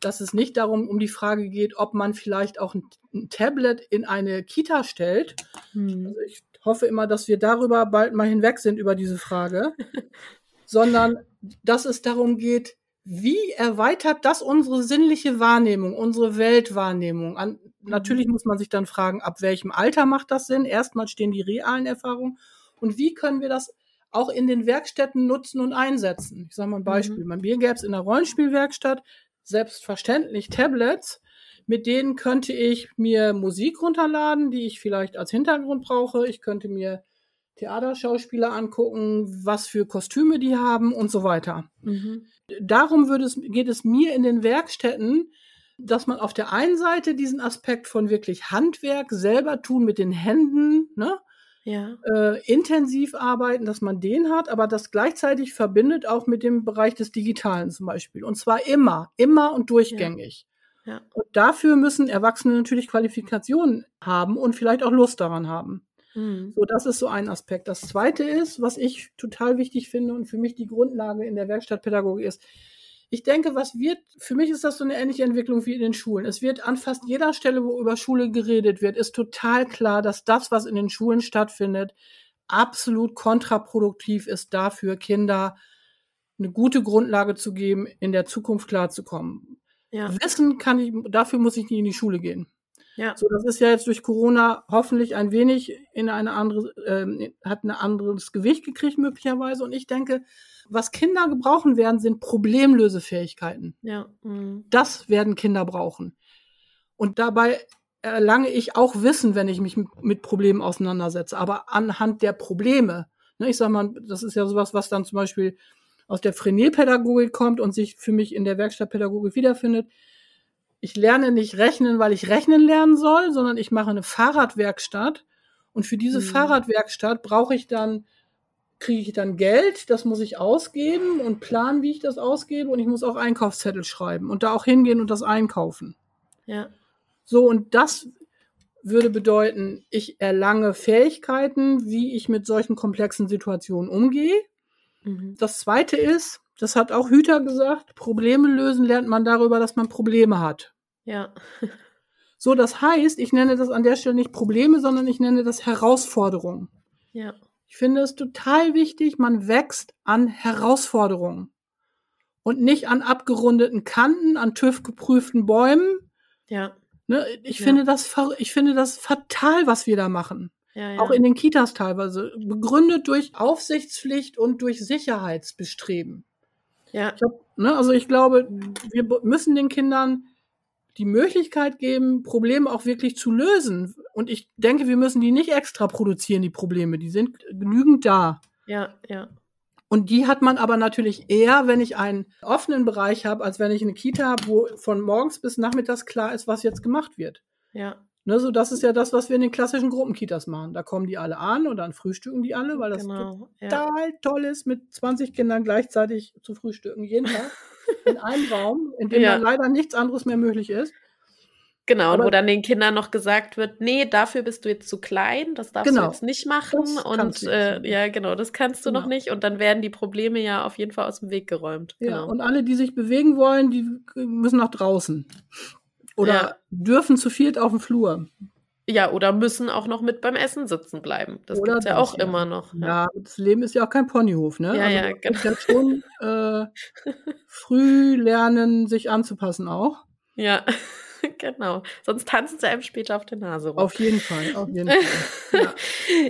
dass es nicht darum um die Frage geht, ob man vielleicht auch ein, ein Tablet in eine Kita stellt. Mhm. Also ich hoffe immer, dass wir darüber bald mal hinweg sind über diese Frage, (laughs) sondern dass es darum geht, wie erweitert das unsere sinnliche Wahrnehmung, unsere Weltwahrnehmung? An, Natürlich muss man sich dann fragen, ab welchem Alter macht das Sinn? Erstmal stehen die realen Erfahrungen. Und wie können wir das auch in den Werkstätten nutzen und einsetzen? Ich sage mal ein Beispiel. Bei mir gäbe es in der Rollenspielwerkstatt selbstverständlich Tablets, mit denen könnte ich mir Musik runterladen, die ich vielleicht als Hintergrund brauche. Ich könnte mir Theaterschauspieler angucken, was für Kostüme die haben und so weiter. Mhm. Darum es, geht es mir in den Werkstätten, dass man auf der einen Seite diesen Aspekt von wirklich Handwerk selber tun mit den Händen, ne, Ja. äh, intensiv arbeiten, dass man den hat, aber das gleichzeitig verbindet auch mit dem Bereich des Digitalen zum Beispiel. Und zwar immer, immer und durchgängig. Ja. Und dafür müssen Erwachsene natürlich Qualifikationen haben und vielleicht auch Lust daran haben. Mhm. So, das ist so ein Aspekt. Das zweite ist, was ich total wichtig finde und für mich die Grundlage in der Werkstattpädagogik ist, ich denke, was wird, für mich ist das so eine ähnliche Entwicklung wie in den Schulen. Es wird an fast jeder Stelle, wo über Schule geredet wird, ist total klar, dass das, was in den Schulen stattfindet, absolut kontraproduktiv ist dafür, Kinder eine gute Grundlage zu geben, in der Zukunft klarzukommen. Ja. Wissen kann ich, dafür muss ich nicht in die Schule gehen. Ja. So, das ist ja jetzt durch Corona hoffentlich ein wenig in eine andere, ähm, hat ein anderes Gewicht gekriegt möglicherweise. Und ich denke, was Kinder gebrauchen werden, sind Problemlösefähigkeiten. Ja. Mhm. Das werden Kinder brauchen. Und dabei erlange ich auch Wissen, wenn ich mich mit, Problemen auseinandersetze. Aber anhand der Probleme. Ne, ich sag mal, das ist ja sowas, was dann zum Beispiel aus der Frenelpädagogik kommt und sich für mich in der Werkstattpädagogik wiederfindet. Ich lerne nicht rechnen, weil ich rechnen lernen soll, sondern ich mache eine Fahrradwerkstatt. Und für diese Mhm. Fahrradwerkstatt brauche ich dann, kriege ich dann Geld, das muss ich ausgeben und planen, wie ich das ausgebe. Und ich muss auch Einkaufszettel schreiben und da auch hingehen und das einkaufen. Ja. So, und das würde bedeuten, ich erlange Fähigkeiten, wie ich mit solchen komplexen Situationen umgehe. Mhm. Das zweite ist, das hat auch Hüter gesagt, Probleme lösen lernt man darüber, dass man Probleme hat. Ja. (laughs) So, das heißt, ich nenne das an der Stelle nicht Probleme, sondern ich nenne das Herausforderungen. Ja. Ich finde es total wichtig, man wächst an Herausforderungen und nicht an abgerundeten Kanten, an TÜV geprüften Bäumen. Ja. Ne, ich, Ja. finde das, ich finde das fatal, was wir da machen. Ja. ja. Auch in den Kitas teilweise. Begründet durch Aufsichtspflicht und durch Sicherheitsbestreben. Ja. Ich hab, ne, also ich glaube, wir müssen den Kindern die Möglichkeit geben, Probleme auch wirklich zu lösen. Und ich denke, wir müssen die nicht extra produzieren, die Probleme. Die sind genügend da. Ja. Ja. Und die hat man aber natürlich eher, wenn ich einen offenen Bereich habe, als wenn ich eine Kita habe, wo von morgens bis nachmittags klar ist, was jetzt gemacht wird. Ja. Ne, so das ist ja das, was wir in den klassischen Gruppenkitas machen. Da kommen die alle an und dann frühstücken die alle, weil das Genau. Ja. total toll ist, mit 20 Kindern gleichzeitig zu frühstücken, jeden Tag in einem (laughs) Raum, in dem Ja. dann leider nichts anderes mehr möglich ist. Genau, und wo dann den Kindern noch gesagt wird, nee, dafür bist du jetzt zu klein, das darfst Genau. du jetzt nicht machen. Und äh, ja, genau, das kannst du noch Genau. nicht. Und dann werden die Probleme ja auf jeden Fall aus dem Weg geräumt. Ja, Genau. und alle, die sich bewegen wollen, die müssen nach draußen. Oder Ja. dürfen zu viert auf dem Flur. ja, oder müssen auch noch mit beim Essen sitzen bleiben. Das Oder gibt's ja auch ja. immer noch. Ja, das Leben ist ja auch kein Ponyhof, ne? Ja, also ja, muss ja schon (laughs) äh, früh lernen, sich anzupassen auch. Ja. (laughs) genau. Sonst tanzen sie einem später auf der Nase rum. Auf jeden Fall, auf jeden Fall. (laughs) Ja.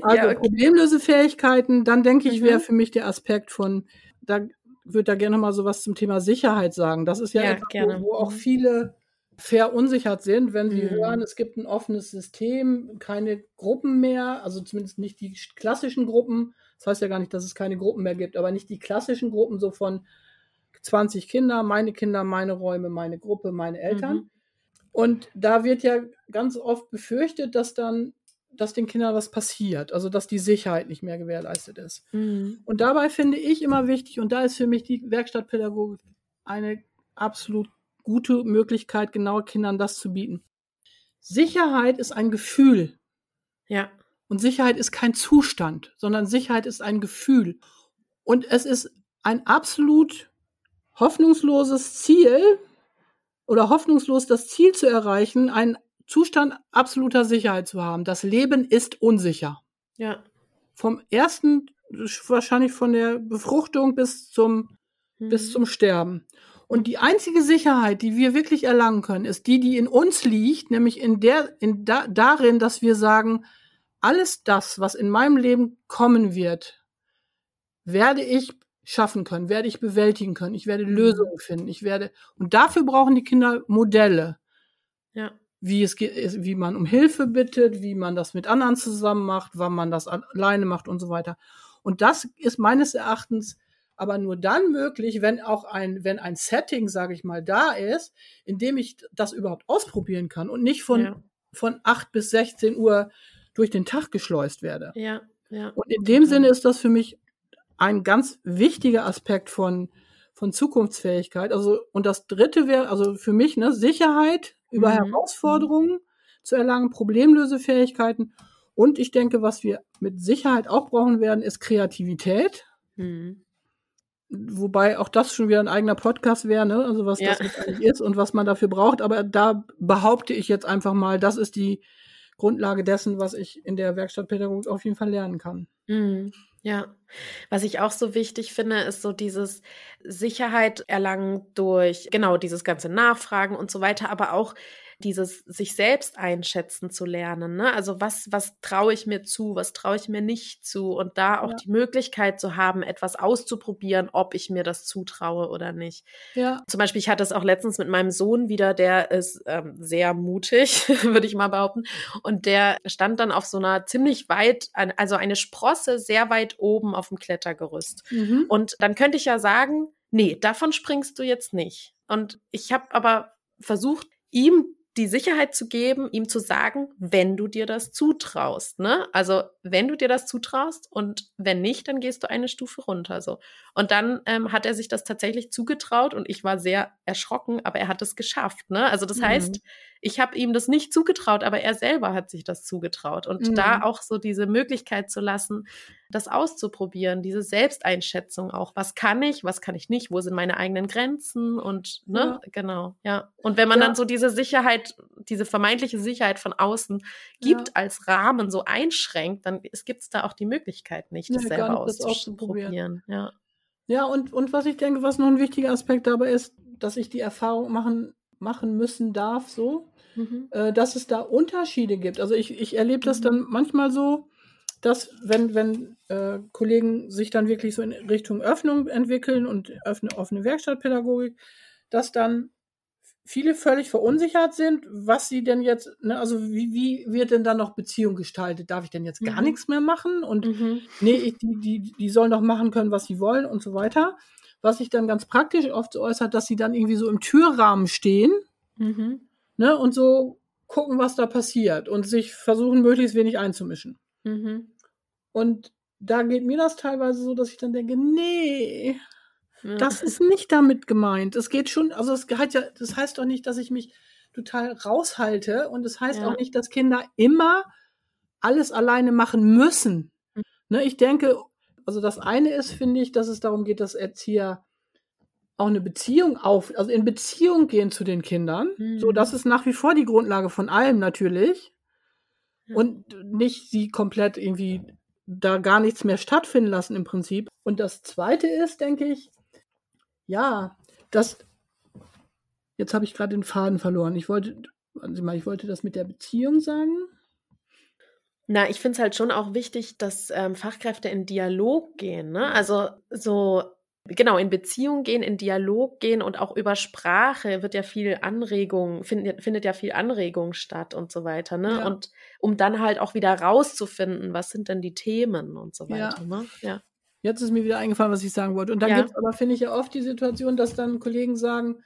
Also ja, okay. Problemlösefähigkeiten, dann denke ich, wäre mhm. für mich der Aspekt von, da würde da gerne mal so was zum Thema Sicherheit sagen. Das ist ja, ja etwas, wo, wo, auch mhm. viele verunsichert sind, wenn sie mhm. hören, es gibt ein offenes System, keine Gruppen mehr, also zumindest nicht die klassischen Gruppen. Das heißt ja gar nicht, dass es keine Gruppen mehr gibt, aber nicht die klassischen Gruppen so von 20 Kinder, meine Kinder, meine Räume, meine Gruppe, meine Eltern. Mhm. Und da wird ja ganz oft befürchtet, dass dann, dass den Kindern was passiert, also dass die Sicherheit nicht mehr gewährleistet ist. Mhm. Und dabei finde ich immer wichtig, und da ist für mich die Werkstattpädagogik eine absolut gute Möglichkeit, genau Kindern das zu bieten. Sicherheit ist ein Gefühl. Ja. Und Sicherheit ist kein Zustand, sondern Sicherheit ist ein Gefühl. Und es ist ein absolut hoffnungsloses Ziel oder hoffnungslos das Ziel zu erreichen, einen Zustand absoluter Sicherheit zu haben. Das Leben ist unsicher. Ja. Vom ersten, wahrscheinlich von der Befruchtung bis zum, mhm. bis zum Sterben. Und die einzige Sicherheit, die wir wirklich erlangen können, ist die, die in uns liegt, nämlich in der, in da, darin, dass wir sagen, alles das, was in meinem Leben kommen wird, werde ich schaffen können, werde ich bewältigen können, ich werde mhm. Lösungen finden, ich werde, und dafür brauchen die Kinder Modelle. Ja. Wie es geht, wie man um Hilfe bittet, wie man das mit anderen zusammen macht, wann man das alleine macht und so weiter. Und das ist meines Erachtens aber nur dann möglich, wenn auch ein, wenn ein Setting, sage ich mal, da ist, in dem ich das überhaupt ausprobieren kann und nicht von, ja. von 8 bis 16 Uhr durch den Tag geschleust werde. Ja, ja. Und in dem. Sinne ist das für mich ein ganz wichtiger Aspekt von, von Zukunftsfähigkeit. Also, und das dritte wäre, also für mich, ne, Sicherheit über mhm. Herausforderungen zu erlangen, Problemlösefähigkeiten. Und ich denke, was wir mit Sicherheit auch brauchen werden, ist Kreativität. Mhm. Wobei auch das schon wieder ein eigener Podcast wäre, ne? Also was ja. das eigentlich ist und was man dafür braucht. Aber da behaupte ich jetzt einfach mal, das ist die Grundlage dessen, was ich in der Werkstattpädagogik auf jeden Fall lernen kann. Mhm. Ja, was ich auch so wichtig finde, ist so dieses Sicherheit erlangen durch, genau, dieses ganze Nachfragen und so weiter, aber auch dieses sich selbst einschätzen zu lernen. Ne? Also was, was traue ich mir zu, was traue ich mir nicht zu und da auch ja. die Möglichkeit zu haben, etwas auszuprobieren, ob ich mir das zutraue oder nicht. Ja. Zum Beispiel, ich hatte es auch letztens mit meinem Sohn wieder, der ist ähm, sehr mutig, (laughs) würde ich mal behaupten. Und der stand dann auf so einer ziemlich weit, also eine Sprosse sehr weit oben auf dem Klettergerüst. Mhm. Und dann könnte ich ja sagen, nee, davon springst du jetzt nicht. Und ich habe aber versucht, ihm die Sicherheit zu geben, ihm zu sagen, wenn du dir das zutraust, ne? Also, wenn du dir das zutraust und wenn nicht, dann gehst du eine Stufe runter, so. Und dann ähm, hat er sich das tatsächlich zugetraut und ich war sehr erschrocken, aber er hat es geschafft, ne? Also, das mhm. heißt, ich habe ihm das nicht zugetraut, aber er selber hat sich das zugetraut. Und mhm. da auch so diese Möglichkeit zu lassen, das auszuprobieren, diese Selbsteinschätzung auch. Was kann ich, was kann ich nicht, wo sind meine eigenen Grenzen und, ne, ja. genau, ja. Und wenn man ja. dann so diese Sicherheit, diese vermeintliche Sicherheit von außen gibt ja. als Rahmen, so einschränkt, dann gibt es da auch die Möglichkeit nicht, das selber nicht, auszuprobieren, ja. Ja, und, und was ich denke, was noch ein wichtiger Aspekt dabei ist, dass ich die Erfahrung machen machen müssen darf, so, mhm. äh, dass es da Unterschiede gibt. Also ich, ich erlebe das mhm. dann manchmal so, dass wenn, wenn äh, Kollegen sich dann wirklich so in Richtung Öffnung entwickeln und offene, offene Werkstattpädagogik, dass dann viele völlig verunsichert sind, was sie denn jetzt, ne, also wie, wie wird denn dann noch Beziehung gestaltet? Darf ich denn jetzt gar mhm. nichts mehr machen? Und mhm. nee, ich, die, die, die sollen doch machen können, was sie wollen und so weiter was sich dann ganz praktisch oft so äußert, dass sie dann irgendwie so im Türrahmen stehen mhm. ne, und so gucken, was da passiert und sich versuchen, möglichst wenig einzumischen. Mhm. Und da geht mir das teilweise so, dass ich dann denke, nee, ja. das ist nicht damit gemeint. Es geht schon, also es hat ja, das heißt doch nicht, dass ich mich total raushalte und es das heißt ja. auch nicht, dass Kinder immer alles alleine machen müssen. Mhm. Ne, ich denke, also das eine ist, finde ich, dass es darum geht, dass Erzieher auch eine Beziehung auf, also in Beziehung gehen zu den Kindern. Mhm. So, das ist nach wie vor die Grundlage von allem natürlich. Ja. Und nicht sie komplett irgendwie da gar nichts mehr stattfinden lassen im Prinzip. Und das zweite ist, denke ich, ja, dass jetzt habe ich gerade den Faden verloren. Ich wollte warten Sie mal, ich wollte das mit der Beziehung sagen. Na, ich finde es halt schon auch wichtig, dass ähm, Fachkräfte in Dialog gehen. Ne? Also so genau in Beziehung gehen, in Dialog gehen und auch über Sprache wird ja viel Anregung, findet, findet ja viel Anregung statt und so weiter. Ne? Ja. Und um dann halt auch wieder rauszufinden, was sind denn die Themen und so weiter. Ja. Ne? ja. Jetzt ist mir wieder eingefallen, was ich sagen wollte. Und dann Ja. gibt es aber, finde ich, ja oft die Situation, dass dann Kollegen sagen,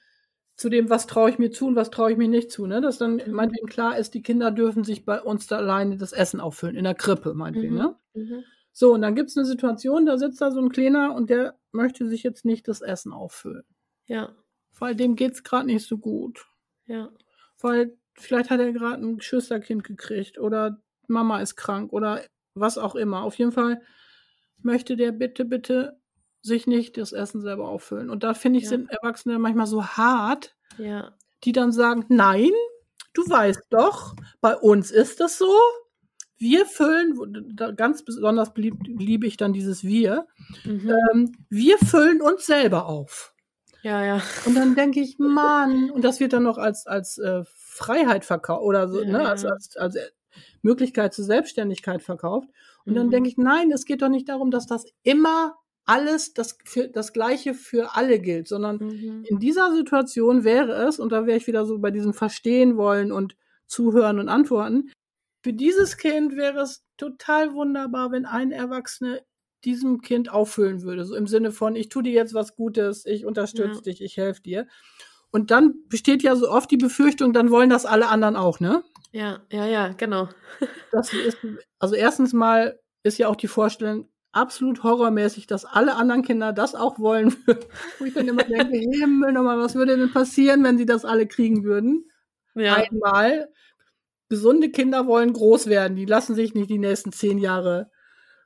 zu dem, was traue ich mir zu und was traue ich mir nicht zu. Ne? Dass dann meinetwegen klar ist, die Kinder dürfen sich bei uns da alleine das Essen auffüllen, in der Krippe, meinetwegen. Mhm. Ne? Mhm. So, und dann gibt es eine Situation, da sitzt da so ein Kleiner und der möchte sich jetzt nicht das Essen auffüllen. Ja, Weil dem geht es gerade nicht so gut. ja. Weil vielleicht hat er gerade ein Geschwisterkind gekriegt oder Mama ist krank oder was auch immer. Auf jeden Fall möchte der bitte, bitte sich nicht das Essen selber auffüllen. Und da finde ich, Ja. sind Erwachsene manchmal so hart, Ja, die dann sagen, nein, du weißt doch, bei uns ist das so. Wir füllen, ganz besonders liebe ich dann dieses Wir, mhm. ähm, wir füllen uns selber auf. ja, ja. Und dann denke ich, (laughs) Mann, und das wird dann noch als, als äh, Freiheit verkauft oder so, Ja, ne, als, als, als äh, Möglichkeit zur Selbstständigkeit verkauft. Und dann Mhm. denke ich, nein, es geht doch nicht darum, dass das immer alles das, für, das Gleiche für alle gilt, sondern Mhm. in dieser Situation wäre es, und da wäre ich wieder so bei diesem Verstehen wollen und Zuhören und Antworten, für dieses Kind wäre es total wunderbar, wenn ein Erwachsener diesem Kind auffüllen würde. So im Sinne von, ich tue dir jetzt was Gutes, ich unterstütze Ja. dich, ich helfe dir. Und dann besteht ja so oft die Befürchtung, dann wollen das alle anderen auch, ne? Ja, ja, ja, genau. Das ist, also erstens mal ist ja auch die Vorstellung absolut horrormäßig, dass alle anderen Kinder das auch wollen (laughs) würden. Wo ich dann immer denke, (laughs) Himmel nochmal, was würde denn passieren, wenn sie das alle kriegen würden? Ja, Einmal, gesunde Kinder wollen groß werden. Die lassen sich nicht die nächsten zehn Jahre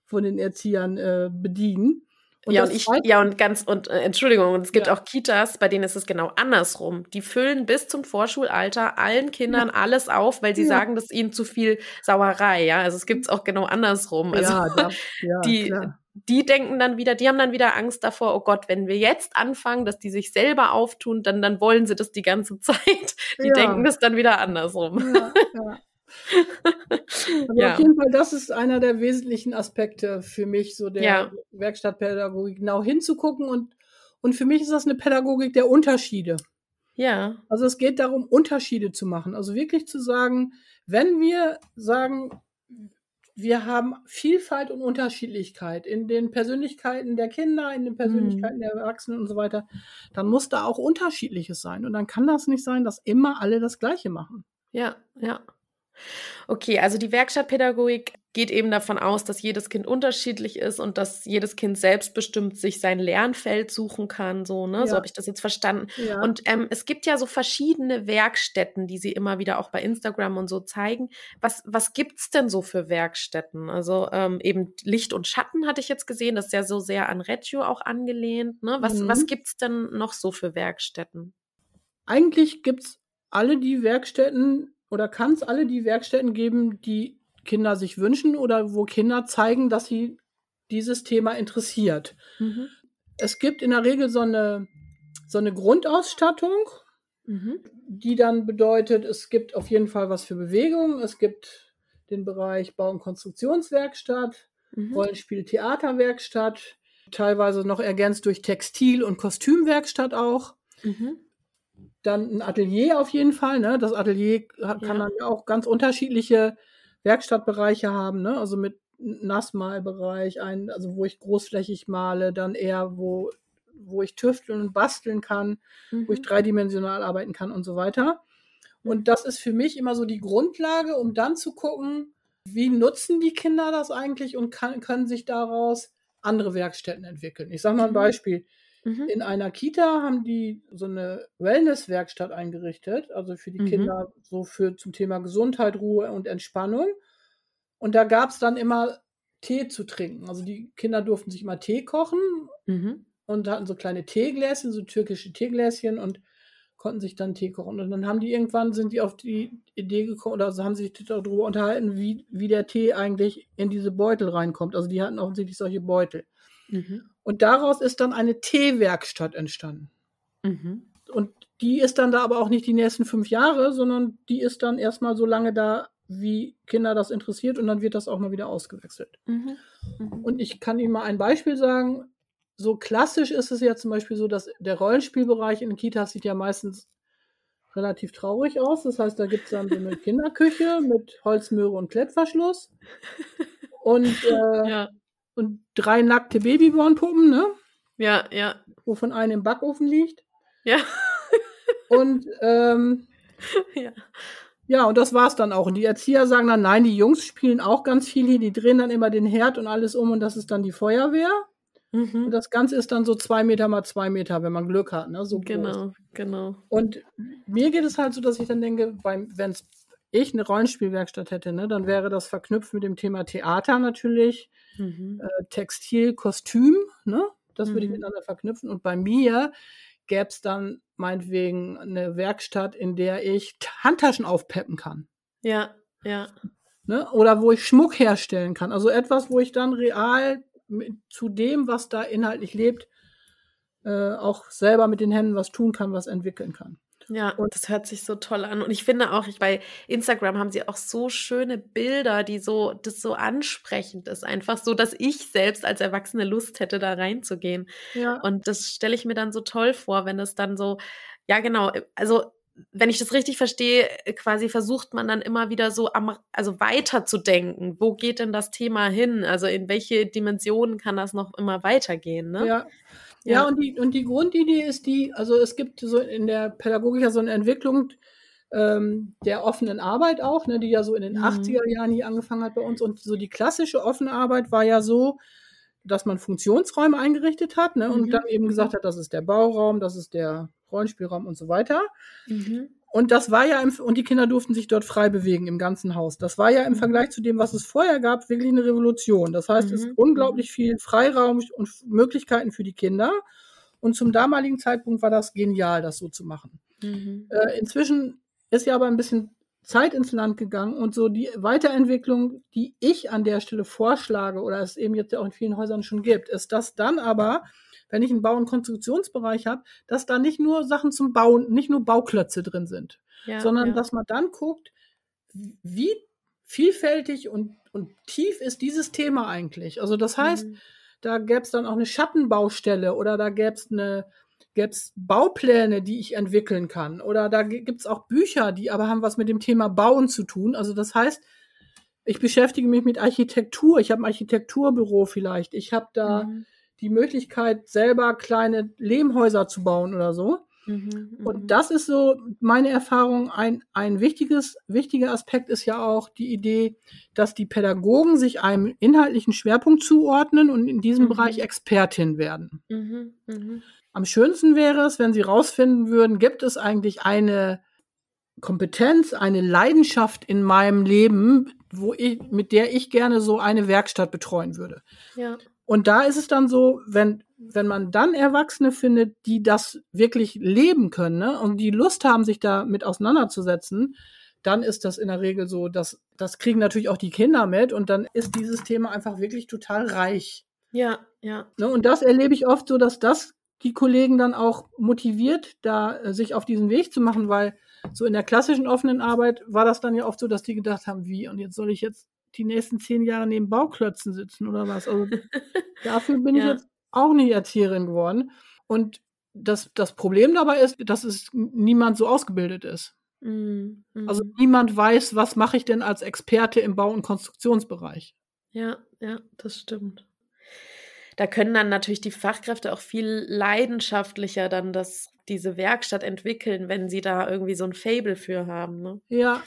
von den Erziehern äh, bedienen. Ja, das und ich, ja, und ganz, und äh, Entschuldigung, und es gibt Ja. auch Kitas, bei denen ist es genau andersrum. Die füllen bis zum Vorschulalter allen Kindern alles auf, weil sie Ja. sagen, das ist ihnen zu viel Sauerei, ja. Also es gibt es auch genau andersrum. Also ja, da, (laughs) ja, die, klar. die denken dann wieder, die haben dann wieder Angst davor, oh Gott, wenn wir jetzt anfangen, dass die sich selber auftun, dann, dann wollen sie das die ganze (laughs) Zeit. Die Ja. denken das dann wieder andersrum. Ja, ja. (laughs) Ja. auf jeden Fall, das ist einer der wesentlichen Aspekte für mich, so der Ja. Werkstattpädagogik, genau hinzugucken und, und für mich ist das eine Pädagogik der Unterschiede. Ja, Also es geht darum, Unterschiede zu machen. Also wirklich zu sagen, wenn wir sagen, wir haben Vielfalt und Unterschiedlichkeit in den Persönlichkeiten der Kinder, in den Persönlichkeiten der Erwachsenen und so weiter, dann muss da auch Unterschiedliches sein. Und dann kann das nicht sein, dass immer alle das Gleiche machen. ja, ja. Okay, also die Werkstattpädagogik geht eben davon aus, dass jedes Kind unterschiedlich ist und dass jedes Kind selbstbestimmt sich sein Lernfeld suchen kann, so, ne? So Ja. habe ich das jetzt verstanden. Ja. Und ähm, es gibt ja so verschiedene Werkstätten, die sie immer wieder auch bei Instagram und so zeigen. Was, was gibt's denn so für Werkstätten? Also ähm, eben Licht und Schatten hatte ich jetzt gesehen, das ist ja so sehr an Reggio auch angelehnt. Ne? Was, Mhm. was gibt's denn noch so für Werkstätten? Eigentlich gibt's alle die Werkstätten oder kann es alle die Werkstätten geben, die Kinder sich wünschen oder wo Kinder zeigen, dass sie dieses Thema interessiert. Mhm. Es gibt in der Regel so eine, so eine Grundausstattung, Mhm. die dann bedeutet, es gibt auf jeden Fall was für Bewegung, es gibt den Bereich Bau- und Konstruktionswerkstatt, Mhm. Rollenspiel, Theaterwerkstatt, teilweise noch ergänzt durch Textil- und Kostümwerkstatt auch. Mhm. Dann ein Atelier auf jeden Fall. Ne? Das Atelier hat, kann Ja. dann ja auch ganz unterschiedliche Werkstattbereiche haben. Ne? Also mit Nassmalbereich, ein, also wo ich großflächig male, dann eher wo, wo ich tüfteln und basteln kann, wo ich Mhm. dreidimensional arbeiten kann und so weiter. Und das ist für mich immer so die Grundlage, um dann zu gucken, wie nutzen die Kinder das eigentlich und kann, können sich daraus andere Werkstätten entwickeln. Ich sage mal ein Mhm. Beispiel. Mhm. In einer Kita haben die so eine Wellness-Werkstatt eingerichtet, also für die Mhm. Kinder so für zum Thema Gesundheit, Ruhe und Entspannung. Und da gab es dann immer Tee zu trinken. Also die Kinder durften sich mal Tee kochen Mhm. und hatten so kleine Teegläschen, so türkische Teegläschen und konnten sich dann Tee kochen. Und dann haben die irgendwann sind die auf die Idee gekommen oder also haben sich darüber unterhalten, wie, wie der Tee eigentlich in diese Beutel reinkommt. Also die hatten offensichtlich solche Beutel. Mhm. Und daraus ist dann eine Teewerkstatt entstanden. Mhm. Und die ist dann da aber auch nicht die nächsten fünf Jahre, sondern die ist dann erstmal so lange da, wie Kinder das interessiert und dann wird das auch mal wieder ausgewechselt. Mhm. Mhm. Und ich kann Ihnen mal ein Beispiel sagen. So klassisch ist es ja zum Beispiel so, dass der Rollenspielbereich in den Kitas sieht ja meistens relativ traurig aus. Das heißt, da gibt es dann so eine (laughs) Kinderküche mit Holzmöhre und Klettverschluss. Und, äh, ja, und drei nackte Babybornpuppen, ne? ja, ja, Wovon eine im Backofen liegt. ja, (laughs) Und ähm, (laughs) ja. ja, und das war's dann auch. Und die Erzieher sagen dann, nein, die Jungs spielen auch ganz viel hier, die drehen dann immer den Herd und alles um und das ist dann die Feuerwehr. Und Mhm. das Ganze ist dann so zwei Meter mal zwei Meter, wenn man Glück hat, ne? So groß. Genau, genau. Und mir geht es halt so, dass ich dann denke, wenn ich eine Rollenspielwerkstatt hätte, ne, dann wäre das verknüpft mit dem Thema Theater natürlich, Mhm. äh, Textil, Kostüm, ne? Das würde ich Mhm. miteinander verknüpfen. Und bei mir gäbe es dann meinetwegen eine Werkstatt, in der ich Handtaschen aufpeppen kann. Ja, ja, Ne? Oder wo ich Schmuck herstellen kann. Also etwas, wo ich dann real zu dem, was da inhaltlich lebt, äh, auch selber mit den Händen was tun kann, was entwickeln kann. Ja. Und das hört sich so toll an. Und ich finde auch, ich, bei Instagram haben sie auch so schöne Bilder, die so, das so ansprechend ist. Einfach so, dass ich selbst als Erwachsene Lust hätte, da reinzugehen. Ja. Und das stelle ich mir dann so toll vor, wenn es dann so, ja genau, also wenn ich das richtig verstehe, quasi versucht man dann immer wieder so am, also weiter zu denken. Wo geht denn das Thema hin? Also in welche Dimensionen kann das noch immer weitergehen? Ne? Ja. Ja. Ja, und die, und die Grundidee ist die, also es gibt so in der Pädagogik ja so eine Entwicklung ähm, der offenen Arbeit auch, ne, die ja so in den Mhm. 80er Jahren hier angefangen hat bei uns. Und so die klassische offene Arbeit war ja so, dass man Funktionsräume eingerichtet hat ne, Mhm. und dann eben gesagt hat, das ist der Bauraum, das ist der Rollenspielraum und so weiter. Mhm. Und das war ja im, und die Kinder durften sich dort frei bewegen im ganzen Haus. Das war ja im Mhm. Vergleich zu dem, was es vorher gab, wirklich eine Revolution. Das heißt, es Mhm. ist unglaublich viel Freiraum und Möglichkeiten für die Kinder. Und zum damaligen Zeitpunkt war das genial, das so zu machen. Mhm. Äh, inzwischen ist ja aber ein bisschen Zeit ins Land gegangen und so die Weiterentwicklung, die ich an der Stelle vorschlage oder es eben jetzt ja auch in vielen Häusern schon gibt, ist, dass dann aber, wenn ich einen Bau- und Konstruktionsbereich habe, dass da nicht nur Sachen zum Bauen, nicht nur Bauklötze drin sind, Ja, sondern ja. dass man dann guckt, wie vielfältig und, und tief ist dieses Thema eigentlich. Also das heißt, Mhm. da gäbe es dann auch eine Schattenbaustelle oder da gäbe es eine gäb's Baupläne, die ich entwickeln kann. Oder da gibt es auch Bücher, die aber haben was mit dem Thema Bauen zu tun. Also das heißt, ich beschäftige mich mit Architektur. Ich habe ein Architekturbüro vielleicht. Ich habe da Mhm. Die Möglichkeit, selber kleine Lehmhäuser zu bauen oder so. Mhm. Mhm. Und das ist so meine Erfahrung. Ein, ein wichtiges, wichtiger Aspekt ist ja auch die Idee, dass die Pädagogen sich einem inhaltlichen Schwerpunkt zuordnen und in diesem Mhm. Bereich Expertin werden. Mhm. Mhm. Am schönsten wäre es, wenn sie rausfinden würden, gibt es eigentlich eine Kompetenz, eine Leidenschaft in meinem Leben, wo ich, mit der ich gerne so eine Werkstatt betreuen würde. Ja. Und da ist es dann so, wenn, wenn man dann Erwachsene findet, die das wirklich leben können ne, und die Lust haben, sich damit auseinanderzusetzen, dann ist das in der Regel so, dass das kriegen natürlich auch die Kinder mit und dann ist dieses Thema einfach wirklich total reich. Ja, ja. Ne? Und das erlebe ich oft so, dass das die Kollegen dann auch motiviert, da äh, sich auf diesen Weg zu machen, weil so in der klassischen offenen Arbeit war das dann ja oft so, dass die gedacht haben, wie, und jetzt soll ich jetzt die nächsten zehn Jahre neben Bauklötzen sitzen oder was? Also (laughs) dafür bin ich Ja. jetzt auch nicht Erzieherin geworden. Und das, das Problem dabei ist, dass es niemand so ausgebildet ist. Mhm. Also Mhm. niemand weiß, was mache ich denn als Experte im Bau- und Konstruktionsbereich. Ja, ja, das stimmt. Da können dann natürlich die Fachkräfte auch viel leidenschaftlicher dann das, diese Werkstatt entwickeln, wenn sie da irgendwie so ein Fable für haben. Ne? Ja,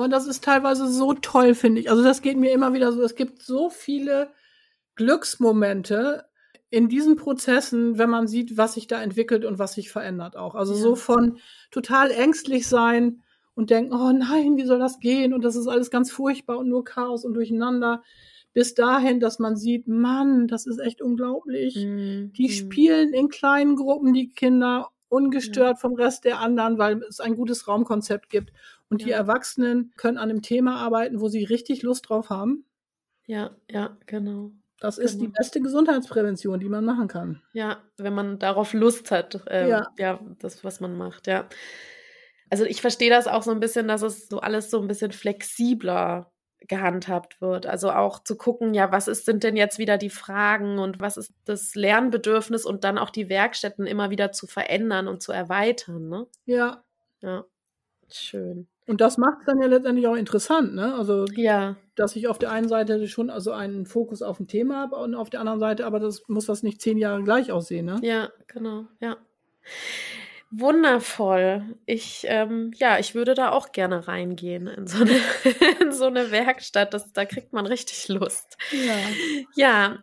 und das ist teilweise so toll, finde ich. Also das geht mir immer wieder so. Es gibt so viele Glücksmomente in diesen Prozessen, wenn man sieht, was sich da entwickelt und was sich verändert auch. Also Ja. so von total ängstlich sein und denken, oh nein, wie soll das gehen? Und das ist alles ganz furchtbar und nur Chaos und Durcheinander. Bis dahin, dass man sieht, Mann, das ist echt unglaublich. Mhm. Die Mhm. spielen in kleinen Gruppen, die Kinder, ungestört vom Rest der anderen, weil es ein gutes Raumkonzept gibt. Und die Ja. Erwachsenen können an einem Thema arbeiten, wo sie richtig Lust drauf haben. Ja, ja, genau. Das ist die Genau. beste Gesundheitsprävention, die man machen kann. Ja, wenn man darauf Lust hat, ähm, Ja. ja. das, was man macht, ja. Also ich verstehe das auch so ein bisschen, dass es so alles so ein bisschen flexibler gehandhabt wird. Also auch zu gucken, ja, was ist, sind denn jetzt wieder die Fragen und was ist das Lernbedürfnis und dann auch die Werkstätten immer wieder zu verändern und zu erweitern, ne? Ja. Ja, schön. Und das macht es dann ja letztendlich auch interessant, ne? Also, Ja, dass ich auf der einen Seite schon also einen Fokus auf ein Thema habe und auf der anderen Seite, aber das muss das nicht zehn Jahre gleich aussehen, ne? ja, genau, ja. Wundervoll. Ich, ähm, ja, ich würde da auch gerne reingehen in so eine, (laughs) in so eine Werkstatt. Das, da kriegt man richtig Lust. Ja. Ja,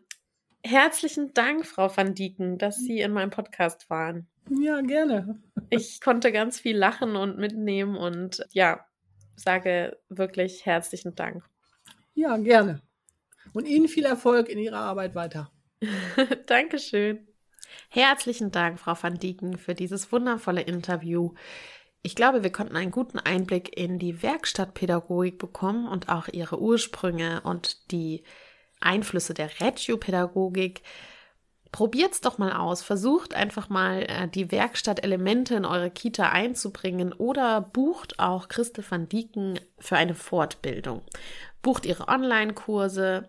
herzlichen Dank, Frau van Dieken, dass Sie in meinem Podcast waren. Ja, gerne. Ich konnte ganz viel lachen und mitnehmen und ja, sage wirklich herzlichen Dank. Ja, gerne. Und Ihnen viel Erfolg in Ihrer Arbeit weiter. (laughs) Dankeschön. Herzlichen Dank, Frau van Dieken, für dieses wundervolle Interview. Ich glaube, wir konnten einen guten Einblick in die Werkstattpädagogik bekommen und auch ihre Ursprünge und die Einflüsse der Reggio-Pädagogik. Probiert's doch mal aus. Versucht einfach mal äh, die Werkstattelemente in eure Kita einzubringen oder bucht auch Christel van Dieken für eine Fortbildung. Bucht ihre Online-Kurse.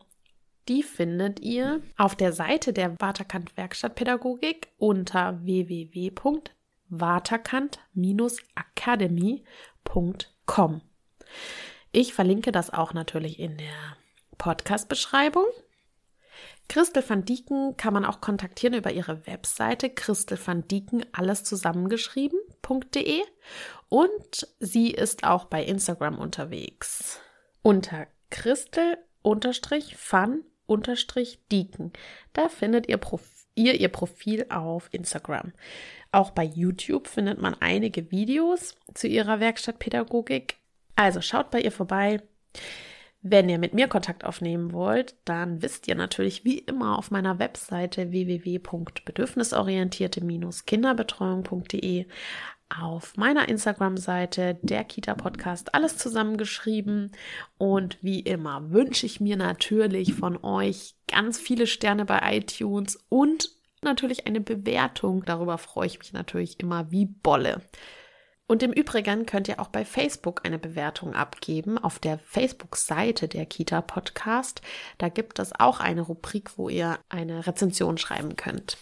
Die findet ihr auf der Seite der Waterkant Werkstattpädagogik unter www.waterkant-academy.com. Ich verlinke das auch natürlich in der Podcast-Beschreibung. Christel van Dieken kann man auch kontaktieren über ihre Webseite Christel van Dieken, alles zusammengeschrieben.de und sie ist auch bei Instagram unterwegs. Unter Christel van Dieken. Da findet ihr, ihr ihr Profil auf Instagram. Auch bei YouTube findet man einige Videos zu ihrer Werkstattpädagogik. Also schaut bei ihr vorbei. Wenn ihr mit mir Kontakt aufnehmen wollt, dann wisst ihr natürlich wie immer auf meiner Webseite www.bedürfnisorientierte-kinderbetreuung.de auf meiner Instagram-Seite der Kita Podcast alles zusammengeschrieben und wie immer wünsche ich mir natürlich von euch ganz viele Sterne bei iTunes und natürlich eine Bewertung. Darüber freue ich mich natürlich immer wie Bolle. Und im Übrigen könnt ihr auch bei Facebook eine Bewertung abgeben auf der Facebook-Seite der Kita Podcast. Da gibt es auch eine Rubrik, wo ihr eine Rezension schreiben könnt.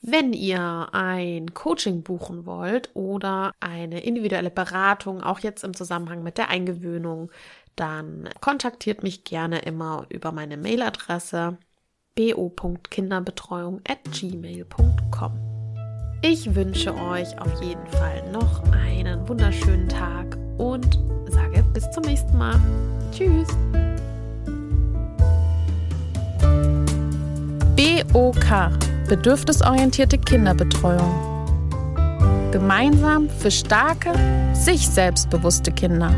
Wenn ihr ein Coaching buchen wollt oder eine individuelle Beratung, auch jetzt im Zusammenhang mit der Eingewöhnung, dann kontaktiert mich gerne immer über meine Mailadresse bo.kinderbetreuung@gmail.com. Ich wünsche euch auf jeden Fall noch einen wunderschönen Tag und sage bis zum nächsten Mal. Tschüss. BOK Bedürfnisorientierte Kinderbetreuung. Gemeinsam für starke, sich selbstbewusste Kinder.